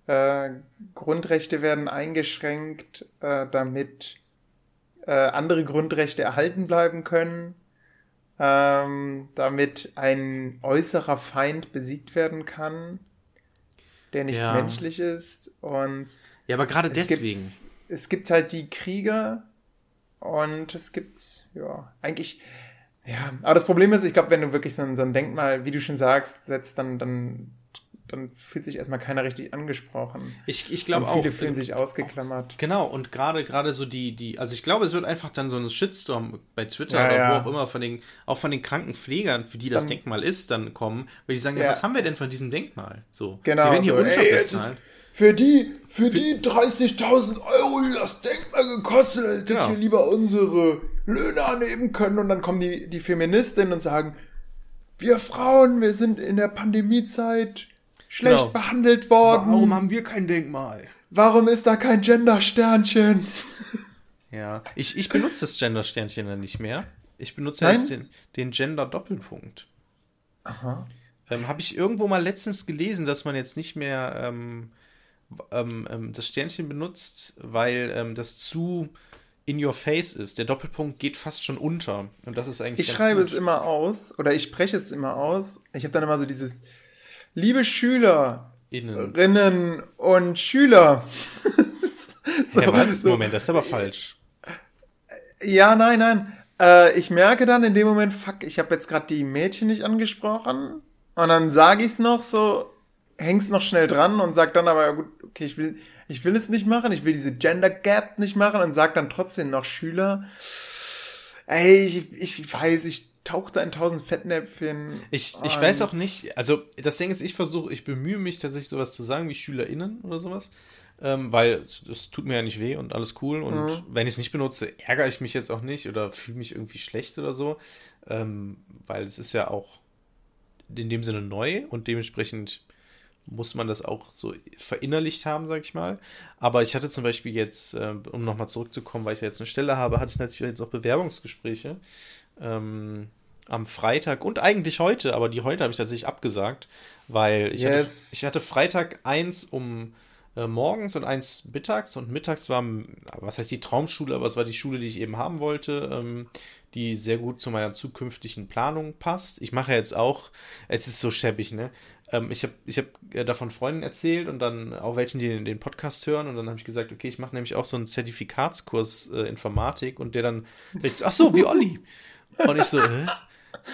äh, Grundrechte werden eingeschränkt, äh, damit äh, andere Grundrechte erhalten bleiben können, ähm, damit ein äußerer Feind besiegt werden kann der nicht ja. menschlich ist. Und
ja, aber gerade deswegen.
Gibt, es gibt halt die Krieger und es gibt, ja, eigentlich, ja, aber das Problem ist, ich glaube, wenn du wirklich so ein, so ein Denkmal, wie du schon sagst, setzt, dann, dann dann fühlt sich erstmal keiner richtig angesprochen.
Ich, ich glaube auch.
Viele fühlen sich ausgeklammert.
Genau, und gerade gerade so die, die, also ich glaube, es wird einfach dann so ein Shitstorm bei Twitter ja, oder ja. wo auch immer von den, auch von den Krankenpflegern, für die das dann, Denkmal ist, dann kommen, weil die sagen, ja. was haben wir denn von diesem Denkmal? So.
Genau. Wir werden hier so, bezahlen. Für die, für, für die 30.000 Euro, die das Denkmal gekostet hat, hätte genau. hier lieber unsere Löhne annehmen können und dann kommen die, die Feministinnen und sagen, wir Frauen, wir sind in der Pandemiezeit, schlecht genau. behandelt worden.
Warum haben wir kein Denkmal?
Warum ist da kein Gender-Sternchen? *laughs*
ja, ich, ich benutze das Gender-Sternchen dann nicht mehr. Ich benutze Nein? jetzt den, den Gender-Doppelpunkt. Aha. Ähm, Habe ich irgendwo mal letztens gelesen, dass man jetzt nicht mehr ähm, ähm, ähm das Sternchen benutzt, weil ähm, das zu in your face ist. Der Doppelpunkt geht fast schon unter. Und das ist eigentlich.
Ich schreibe gut. es immer aus oder ich spreche es immer aus. Ich habe dann immer so dieses liebe Schülerinnen und Schüler. *laughs*
so, ja, was? So. Moment, das ist aber falsch.
Ja, nein, nein. Äh, ich merke dann in dem Moment, fuck, ich habe jetzt gerade die Mädchen nicht angesprochen. Und dann sage ich es noch so, häng's noch schnell dran und sag dann aber, ja gut, okay, ich will, ich will es nicht machen, ich will diese Gender Gap nicht machen und sag dann trotzdem noch Schüler. Ey, ich, ich weiß, ich tauchte in tausend Fettnäpfchen.
Ich, ich weiß auch nicht, also das Ding ist, ich versuche, ich bemühe mich tatsächlich sowas zu sagen wie SchülerInnen oder sowas, ähm, weil das tut mir ja nicht weh und alles cool und mhm. wenn ich es nicht benutze, ärgere ich mich jetzt auch nicht oder fühle mich irgendwie schlecht oder so, ähm, weil es ist ja auch in dem Sinne neu und dementsprechend muss man das auch so verinnerlicht haben, sag ich mal. Aber ich hatte zum Beispiel jetzt, äh, um nochmal zurückzukommen, weil ich ja jetzt eine Stelle habe, hatte ich natürlich jetzt auch Bewerbungsgespräche ähm, am Freitag und eigentlich heute, aber die heute habe ich tatsächlich abgesagt, weil ich, yes. hatte, ich hatte Freitag eins um äh, morgens und eins mittags und mittags war, was heißt die Traumschule, aber es war die Schule, die ich eben haben wollte, ähm, die sehr gut zu meiner zukünftigen Planung passt. Ich mache jetzt auch, es ist so schäbig, ne? Ähm, ich habe ich hab äh, davon Freunden erzählt und dann auch welchen, die den, den Podcast hören und dann habe ich gesagt, okay, ich mache nämlich auch so einen Zertifikatskurs äh, Informatik und der dann, ach so, wie Olli. Und ich so, hä?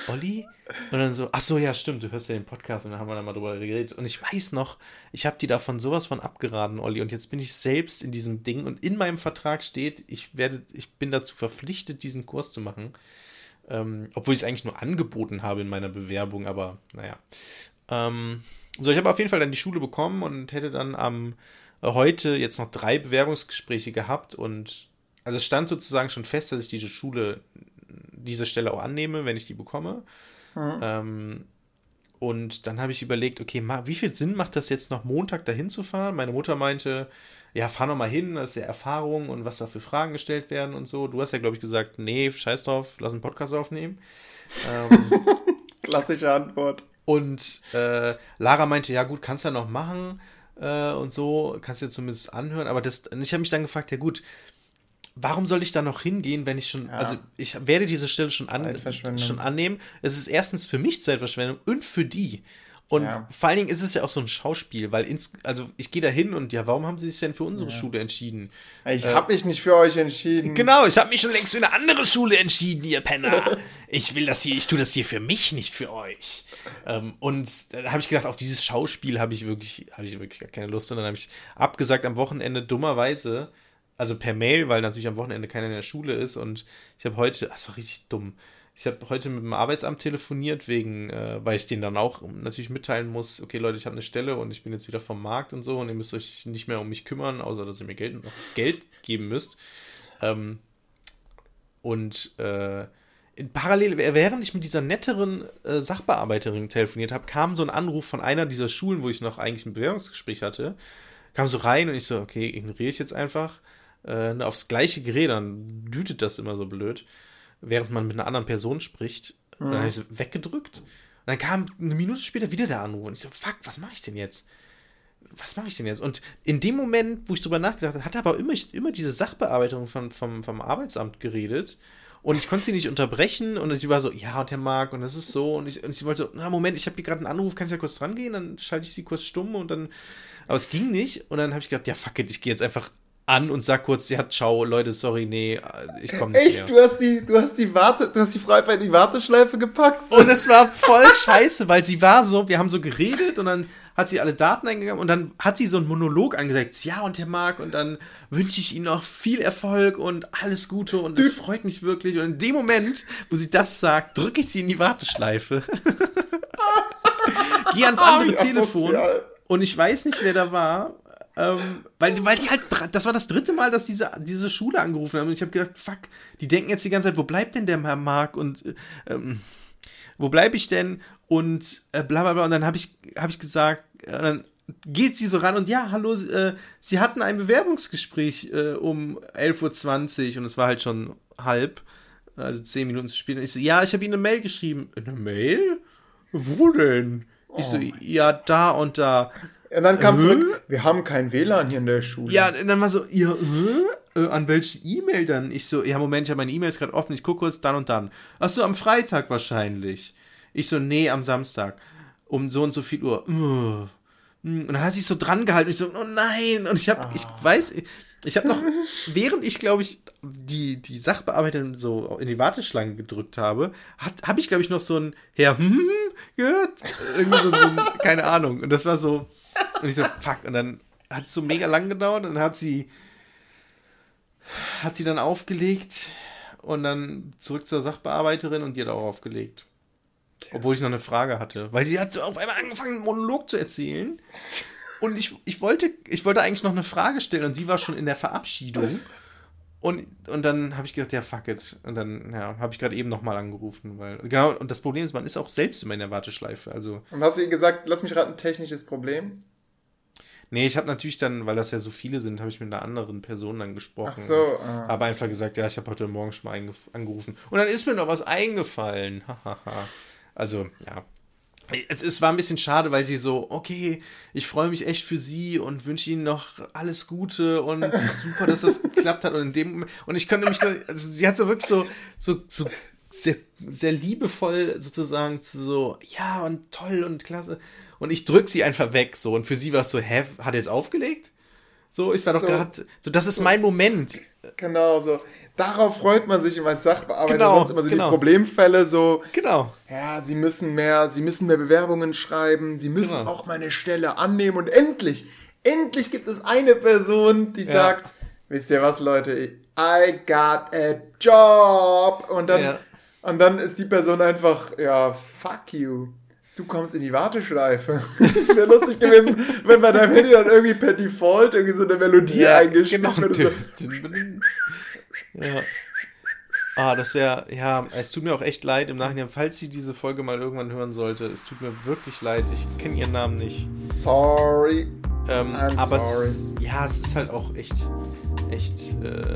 Olli? Und dann so, ach so, ja, stimmt, du hörst ja den Podcast und dann haben wir da mal drüber geredet. Und ich weiß noch, ich habe dir davon sowas von abgeraten, Olli. Und jetzt bin ich selbst in diesem Ding und in meinem Vertrag steht, ich werde, ich bin dazu verpflichtet, diesen Kurs zu machen. Ähm, obwohl ich es eigentlich nur angeboten habe in meiner Bewerbung, aber naja. Ähm, so, ich habe auf jeden Fall dann die Schule bekommen und hätte dann am äh, heute jetzt noch drei Bewerbungsgespräche gehabt und also es stand sozusagen schon fest, dass ich diese Schule diese Stelle auch annehme, wenn ich die bekomme. Mhm. Ähm, und dann habe ich überlegt, okay, wie viel Sinn macht das jetzt noch Montag dahin zu fahren? Meine Mutter meinte, ja, fahr noch mal hin, das ist ja Erfahrung und was da für Fragen gestellt werden und so. Du hast ja, glaube ich, gesagt, nee, scheiß drauf, lass einen Podcast aufnehmen. Ähm, *laughs*
Klassische Antwort.
Und äh, Lara meinte, ja gut, kannst du ja noch machen äh, und so, kannst du dir zumindest anhören. Aber das, ich habe mich dann gefragt, ja gut, warum soll ich da noch hingehen, wenn ich schon, ja. also ich werde diese Stelle schon, an, schon annehmen. Es ist erstens für mich Zeitverschwendung und für die. Und ja. vor allen Dingen ist es ja auch so ein Schauspiel, weil ins, also ich gehe da hin und ja, warum haben sie sich denn für unsere ja. Schule entschieden?
Ich äh, habe mich nicht für euch entschieden.
Genau, ich habe mich schon längst für eine andere Schule entschieden, ihr Penner. *laughs* ich will das hier, ich tue das hier für mich, nicht für euch. Ähm, und da habe ich gedacht, auf dieses Schauspiel habe ich wirklich, habe ich wirklich gar keine Lust. Und dann habe ich abgesagt am Wochenende dummerweise, also per Mail, weil natürlich am Wochenende keiner in der Schule ist. Und ich habe heute, das war richtig dumm ich habe heute mit dem Arbeitsamt telefoniert, wegen, äh, weil ich denen dann auch natürlich mitteilen muss, okay Leute, ich habe eine Stelle und ich bin jetzt wieder vom Markt und so und ihr müsst euch nicht mehr um mich kümmern, außer dass ihr mir Geld, noch Geld geben müsst. Ähm, und äh, parallel, während ich mit dieser netteren äh, Sachbearbeiterin telefoniert habe, kam so ein Anruf von einer dieser Schulen, wo ich noch eigentlich ein Bewerbungsgespräch hatte, kam so rein und ich so, okay, ignoriere ich jetzt einfach. Äh, aufs gleiche Gerät, dann dütet das immer so blöd während man mit einer anderen Person spricht. Mhm. Und dann habe ich so weggedrückt. Und dann kam eine Minute später wieder der Anruf. Und ich so, fuck, was mache ich denn jetzt? Was mache ich denn jetzt? Und in dem Moment, wo ich drüber nachgedacht habe, hat aber immer, immer diese Sachbearbeitung von, vom, vom Arbeitsamt geredet. Und ich konnte sie nicht unterbrechen und sie war so, ja, und Herr Marc, und das ist so. Und, ich, und sie wollte so, na Moment, ich habe hier gerade einen Anruf, kann ich da kurz dran gehen? Dann schalte ich sie kurz stumm und dann. Aber es ging nicht. Und dann habe ich gedacht, ja, fuck it, ich gehe jetzt einfach an und sag kurz, ja, ciao, Leute, sorry, nee, ich komme nicht
Echt? Mehr. Du hast die, du hast die Warte, du hast die Frau in die Warteschleife gepackt?
Und es war voll scheiße, weil sie war so, wir haben so geredet und dann hat sie alle Daten eingegangen und dann hat sie so einen Monolog angesagt, ja, und Herr Marc, und dann wünsche ich Ihnen noch viel Erfolg und alles Gute und es freut mich wirklich. Und in dem Moment, wo sie das sagt, drücke ich sie in die Warteschleife. *laughs* Geh ans *laughs* andere Telefon. Und ich weiß nicht, wer da war. Ähm, weil, weil die halt, das war das dritte Mal, dass diese, diese Schule angerufen haben. Und ich habe gedacht, fuck, die denken jetzt die ganze Zeit, wo bleibt denn der Herr Mark? Und ähm, wo bleibe ich denn? Und äh, bla bla bla. Und dann habe ich, hab ich gesagt, äh, dann geht sie so ran und ja, hallo, äh, sie hatten ein Bewerbungsgespräch äh, um 11.20 Uhr und es war halt schon halb, also zehn Minuten zu spät. Und ich so, ja, ich habe Ihnen eine Mail geschrieben. Eine Mail? Wo denn? Ich so, oh ja, da und da.
Und dann kam äh? zurück, wir haben kein WLAN hier in der Schule.
Ja, und dann war so, ja, äh, äh, an welche E-Mail dann? Ich so, ja, Moment, ich habe meine E-Mails gerade offen, ich gucke kurz, dann und dann. Ach so, am Freitag wahrscheinlich. Ich so, nee, am Samstag. Um so und so viel Uhr. Hm. Und dann hat sich so dran gehalten. Ich so, oh nein. Und ich habe, ah. ich weiß, ich habe noch, *laughs* während ich, glaube ich, die, die Sachbearbeiterin so in die Warteschlange gedrückt habe, habe ich, glaube ich, noch so ein Herr hm, *laughs* gehört. Irgendwie so, so ein, keine Ahnung. Und das war so, und ich so, fuck. Und dann hat es so mega lang gedauert und dann hat sie, hat sie dann aufgelegt und dann zurück zur Sachbearbeiterin und die hat auch aufgelegt. Obwohl ich noch eine Frage hatte. Weil sie hat so auf einmal angefangen, einen Monolog zu erzählen. *laughs* Und ich, ich, wollte, ich wollte eigentlich noch eine Frage stellen und sie war schon in der Verabschiedung. Und, und dann habe ich gedacht, ja, fuck it. Und dann ja, habe ich gerade eben nochmal angerufen. Weil, genau, und das Problem ist, man ist auch selbst immer in der Warteschleife. Also,
und hast du ihr gesagt, lass mich raten, technisches Problem?
Nee, ich habe natürlich dann, weil das ja so viele sind, habe ich mit einer anderen Person dann gesprochen. Ach so. Ah. Habe einfach gesagt, ja, ich habe heute Morgen schon mal angerufen. Und dann ist mir noch was eingefallen. *laughs* also, ja. Es, es war ein bisschen schade, weil sie so, okay, ich freue mich echt für sie und wünsche ihnen noch alles Gute und *laughs* super, dass das geklappt hat. Und in dem und ich könnte mich, also sie hat so wirklich so, so, so sehr, sehr liebevoll sozusagen zu so, ja und toll und klasse und ich drück sie einfach weg so und für sie war es so, hä, hat er jetzt aufgelegt? So, ich war doch so, gerade, so, das ist mein Moment.
Genau, so. Darauf freut man sich immer als Sachbearbeiter, genau, sonst immer so genau. die Problemfälle, so.
Genau.
Ja, sie müssen mehr, sie müssen mehr Bewerbungen schreiben, sie müssen genau. auch meine Stelle annehmen und endlich, endlich gibt es eine Person, die ja. sagt, wisst ihr was, Leute, I got a job. Und dann, ja. und dann ist die Person einfach, ja, fuck you. Du kommst in die Warteschleife. *laughs* Es wäre lustig gewesen, wenn bei deinem Handy dann irgendwie per Default irgendwie so eine Melodie ja, eingespielt genau. wird. So.
ja. Ah, das wäre, ja, es tut mir auch echt leid im Nachhinein, falls sie diese Folge mal irgendwann hören sollte. Es tut mir wirklich leid. Ich kenne ihren Namen nicht.
Sorry.
Ähm, I'm aber sorry. Es, ja, es ist halt auch echt, echt, äh,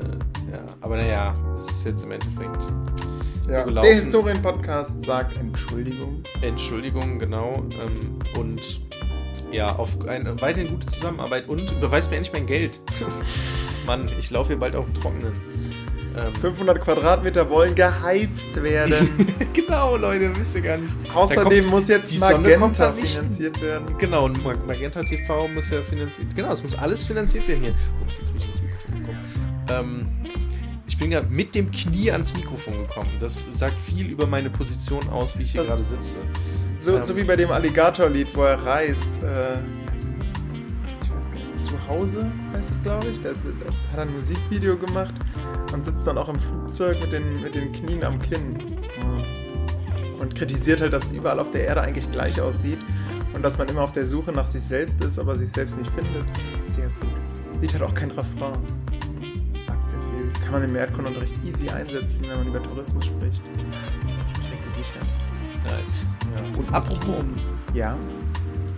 ja. Aber naja, es ist jetzt im Endeffekt
ja, so Der Historien-Podcast sagt Entschuldigung.
Entschuldigung, genau. Ähm, und ja, auf eine weiterhin gute Zusammenarbeit und überweist mir endlich mein Geld. *laughs* Mann, ich laufe hier bald auf dem Trockenen.
Ähm. 500 Quadratmeter wollen geheizt werden. *laughs*
genau, Leute, wisst ihr gar nicht.
Außerdem muss jetzt Magenta finanziert werden.
Genau, und Magenta TV muss ja finanziert Genau, es muss alles finanziert werden hier. Ups, jetzt bin ich das Mikrofon gekommen. Ähm, ich bin gerade mit dem Knie ans Mikrofon gekommen. Das sagt viel über meine Position aus, wie ich hier gerade sitze.
So, ähm, so wie bei dem Alligator-Lied, wo er reist. Äh, zu Hause, heißt es, glaube ich. Der, hat ein Musikvideo gemacht und sitzt dann auch im Flugzeug mit den, mit den Knien am Kinn. Und kritisiert halt, dass es überall auf der Erde eigentlich gleich aussieht und dass man immer auf der Suche nach sich selbst ist, aber sich selbst nicht findet. Sehr gut. Sieht halt auch kein Refrain. Das sagt sehr viel. Kann man im Erdkundenunterricht easy einsetzen, wenn man über Tourismus spricht. Ich denke sicher.
Nice. Ja. Und apropos.
Ja.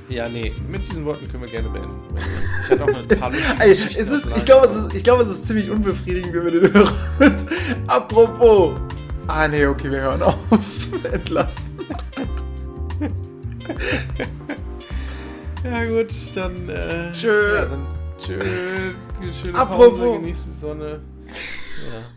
Ja, nee, mit diesen Worten können wir gerne beenden. *laughs* Ich hatte auch eine
tolle *laughs* es ist, ich glaube, es, ist, glaub, es ist ziemlich unbefriedigend, wenn wir den hören. *laughs* Apropos. Ah, nee, okay, wir hören auf. Entlassen.
ja, gut, dann. Äh,
tschö.
Ja, dann tschö. Schöne
Apropos.
Pause, genießt die Sonne. Ja.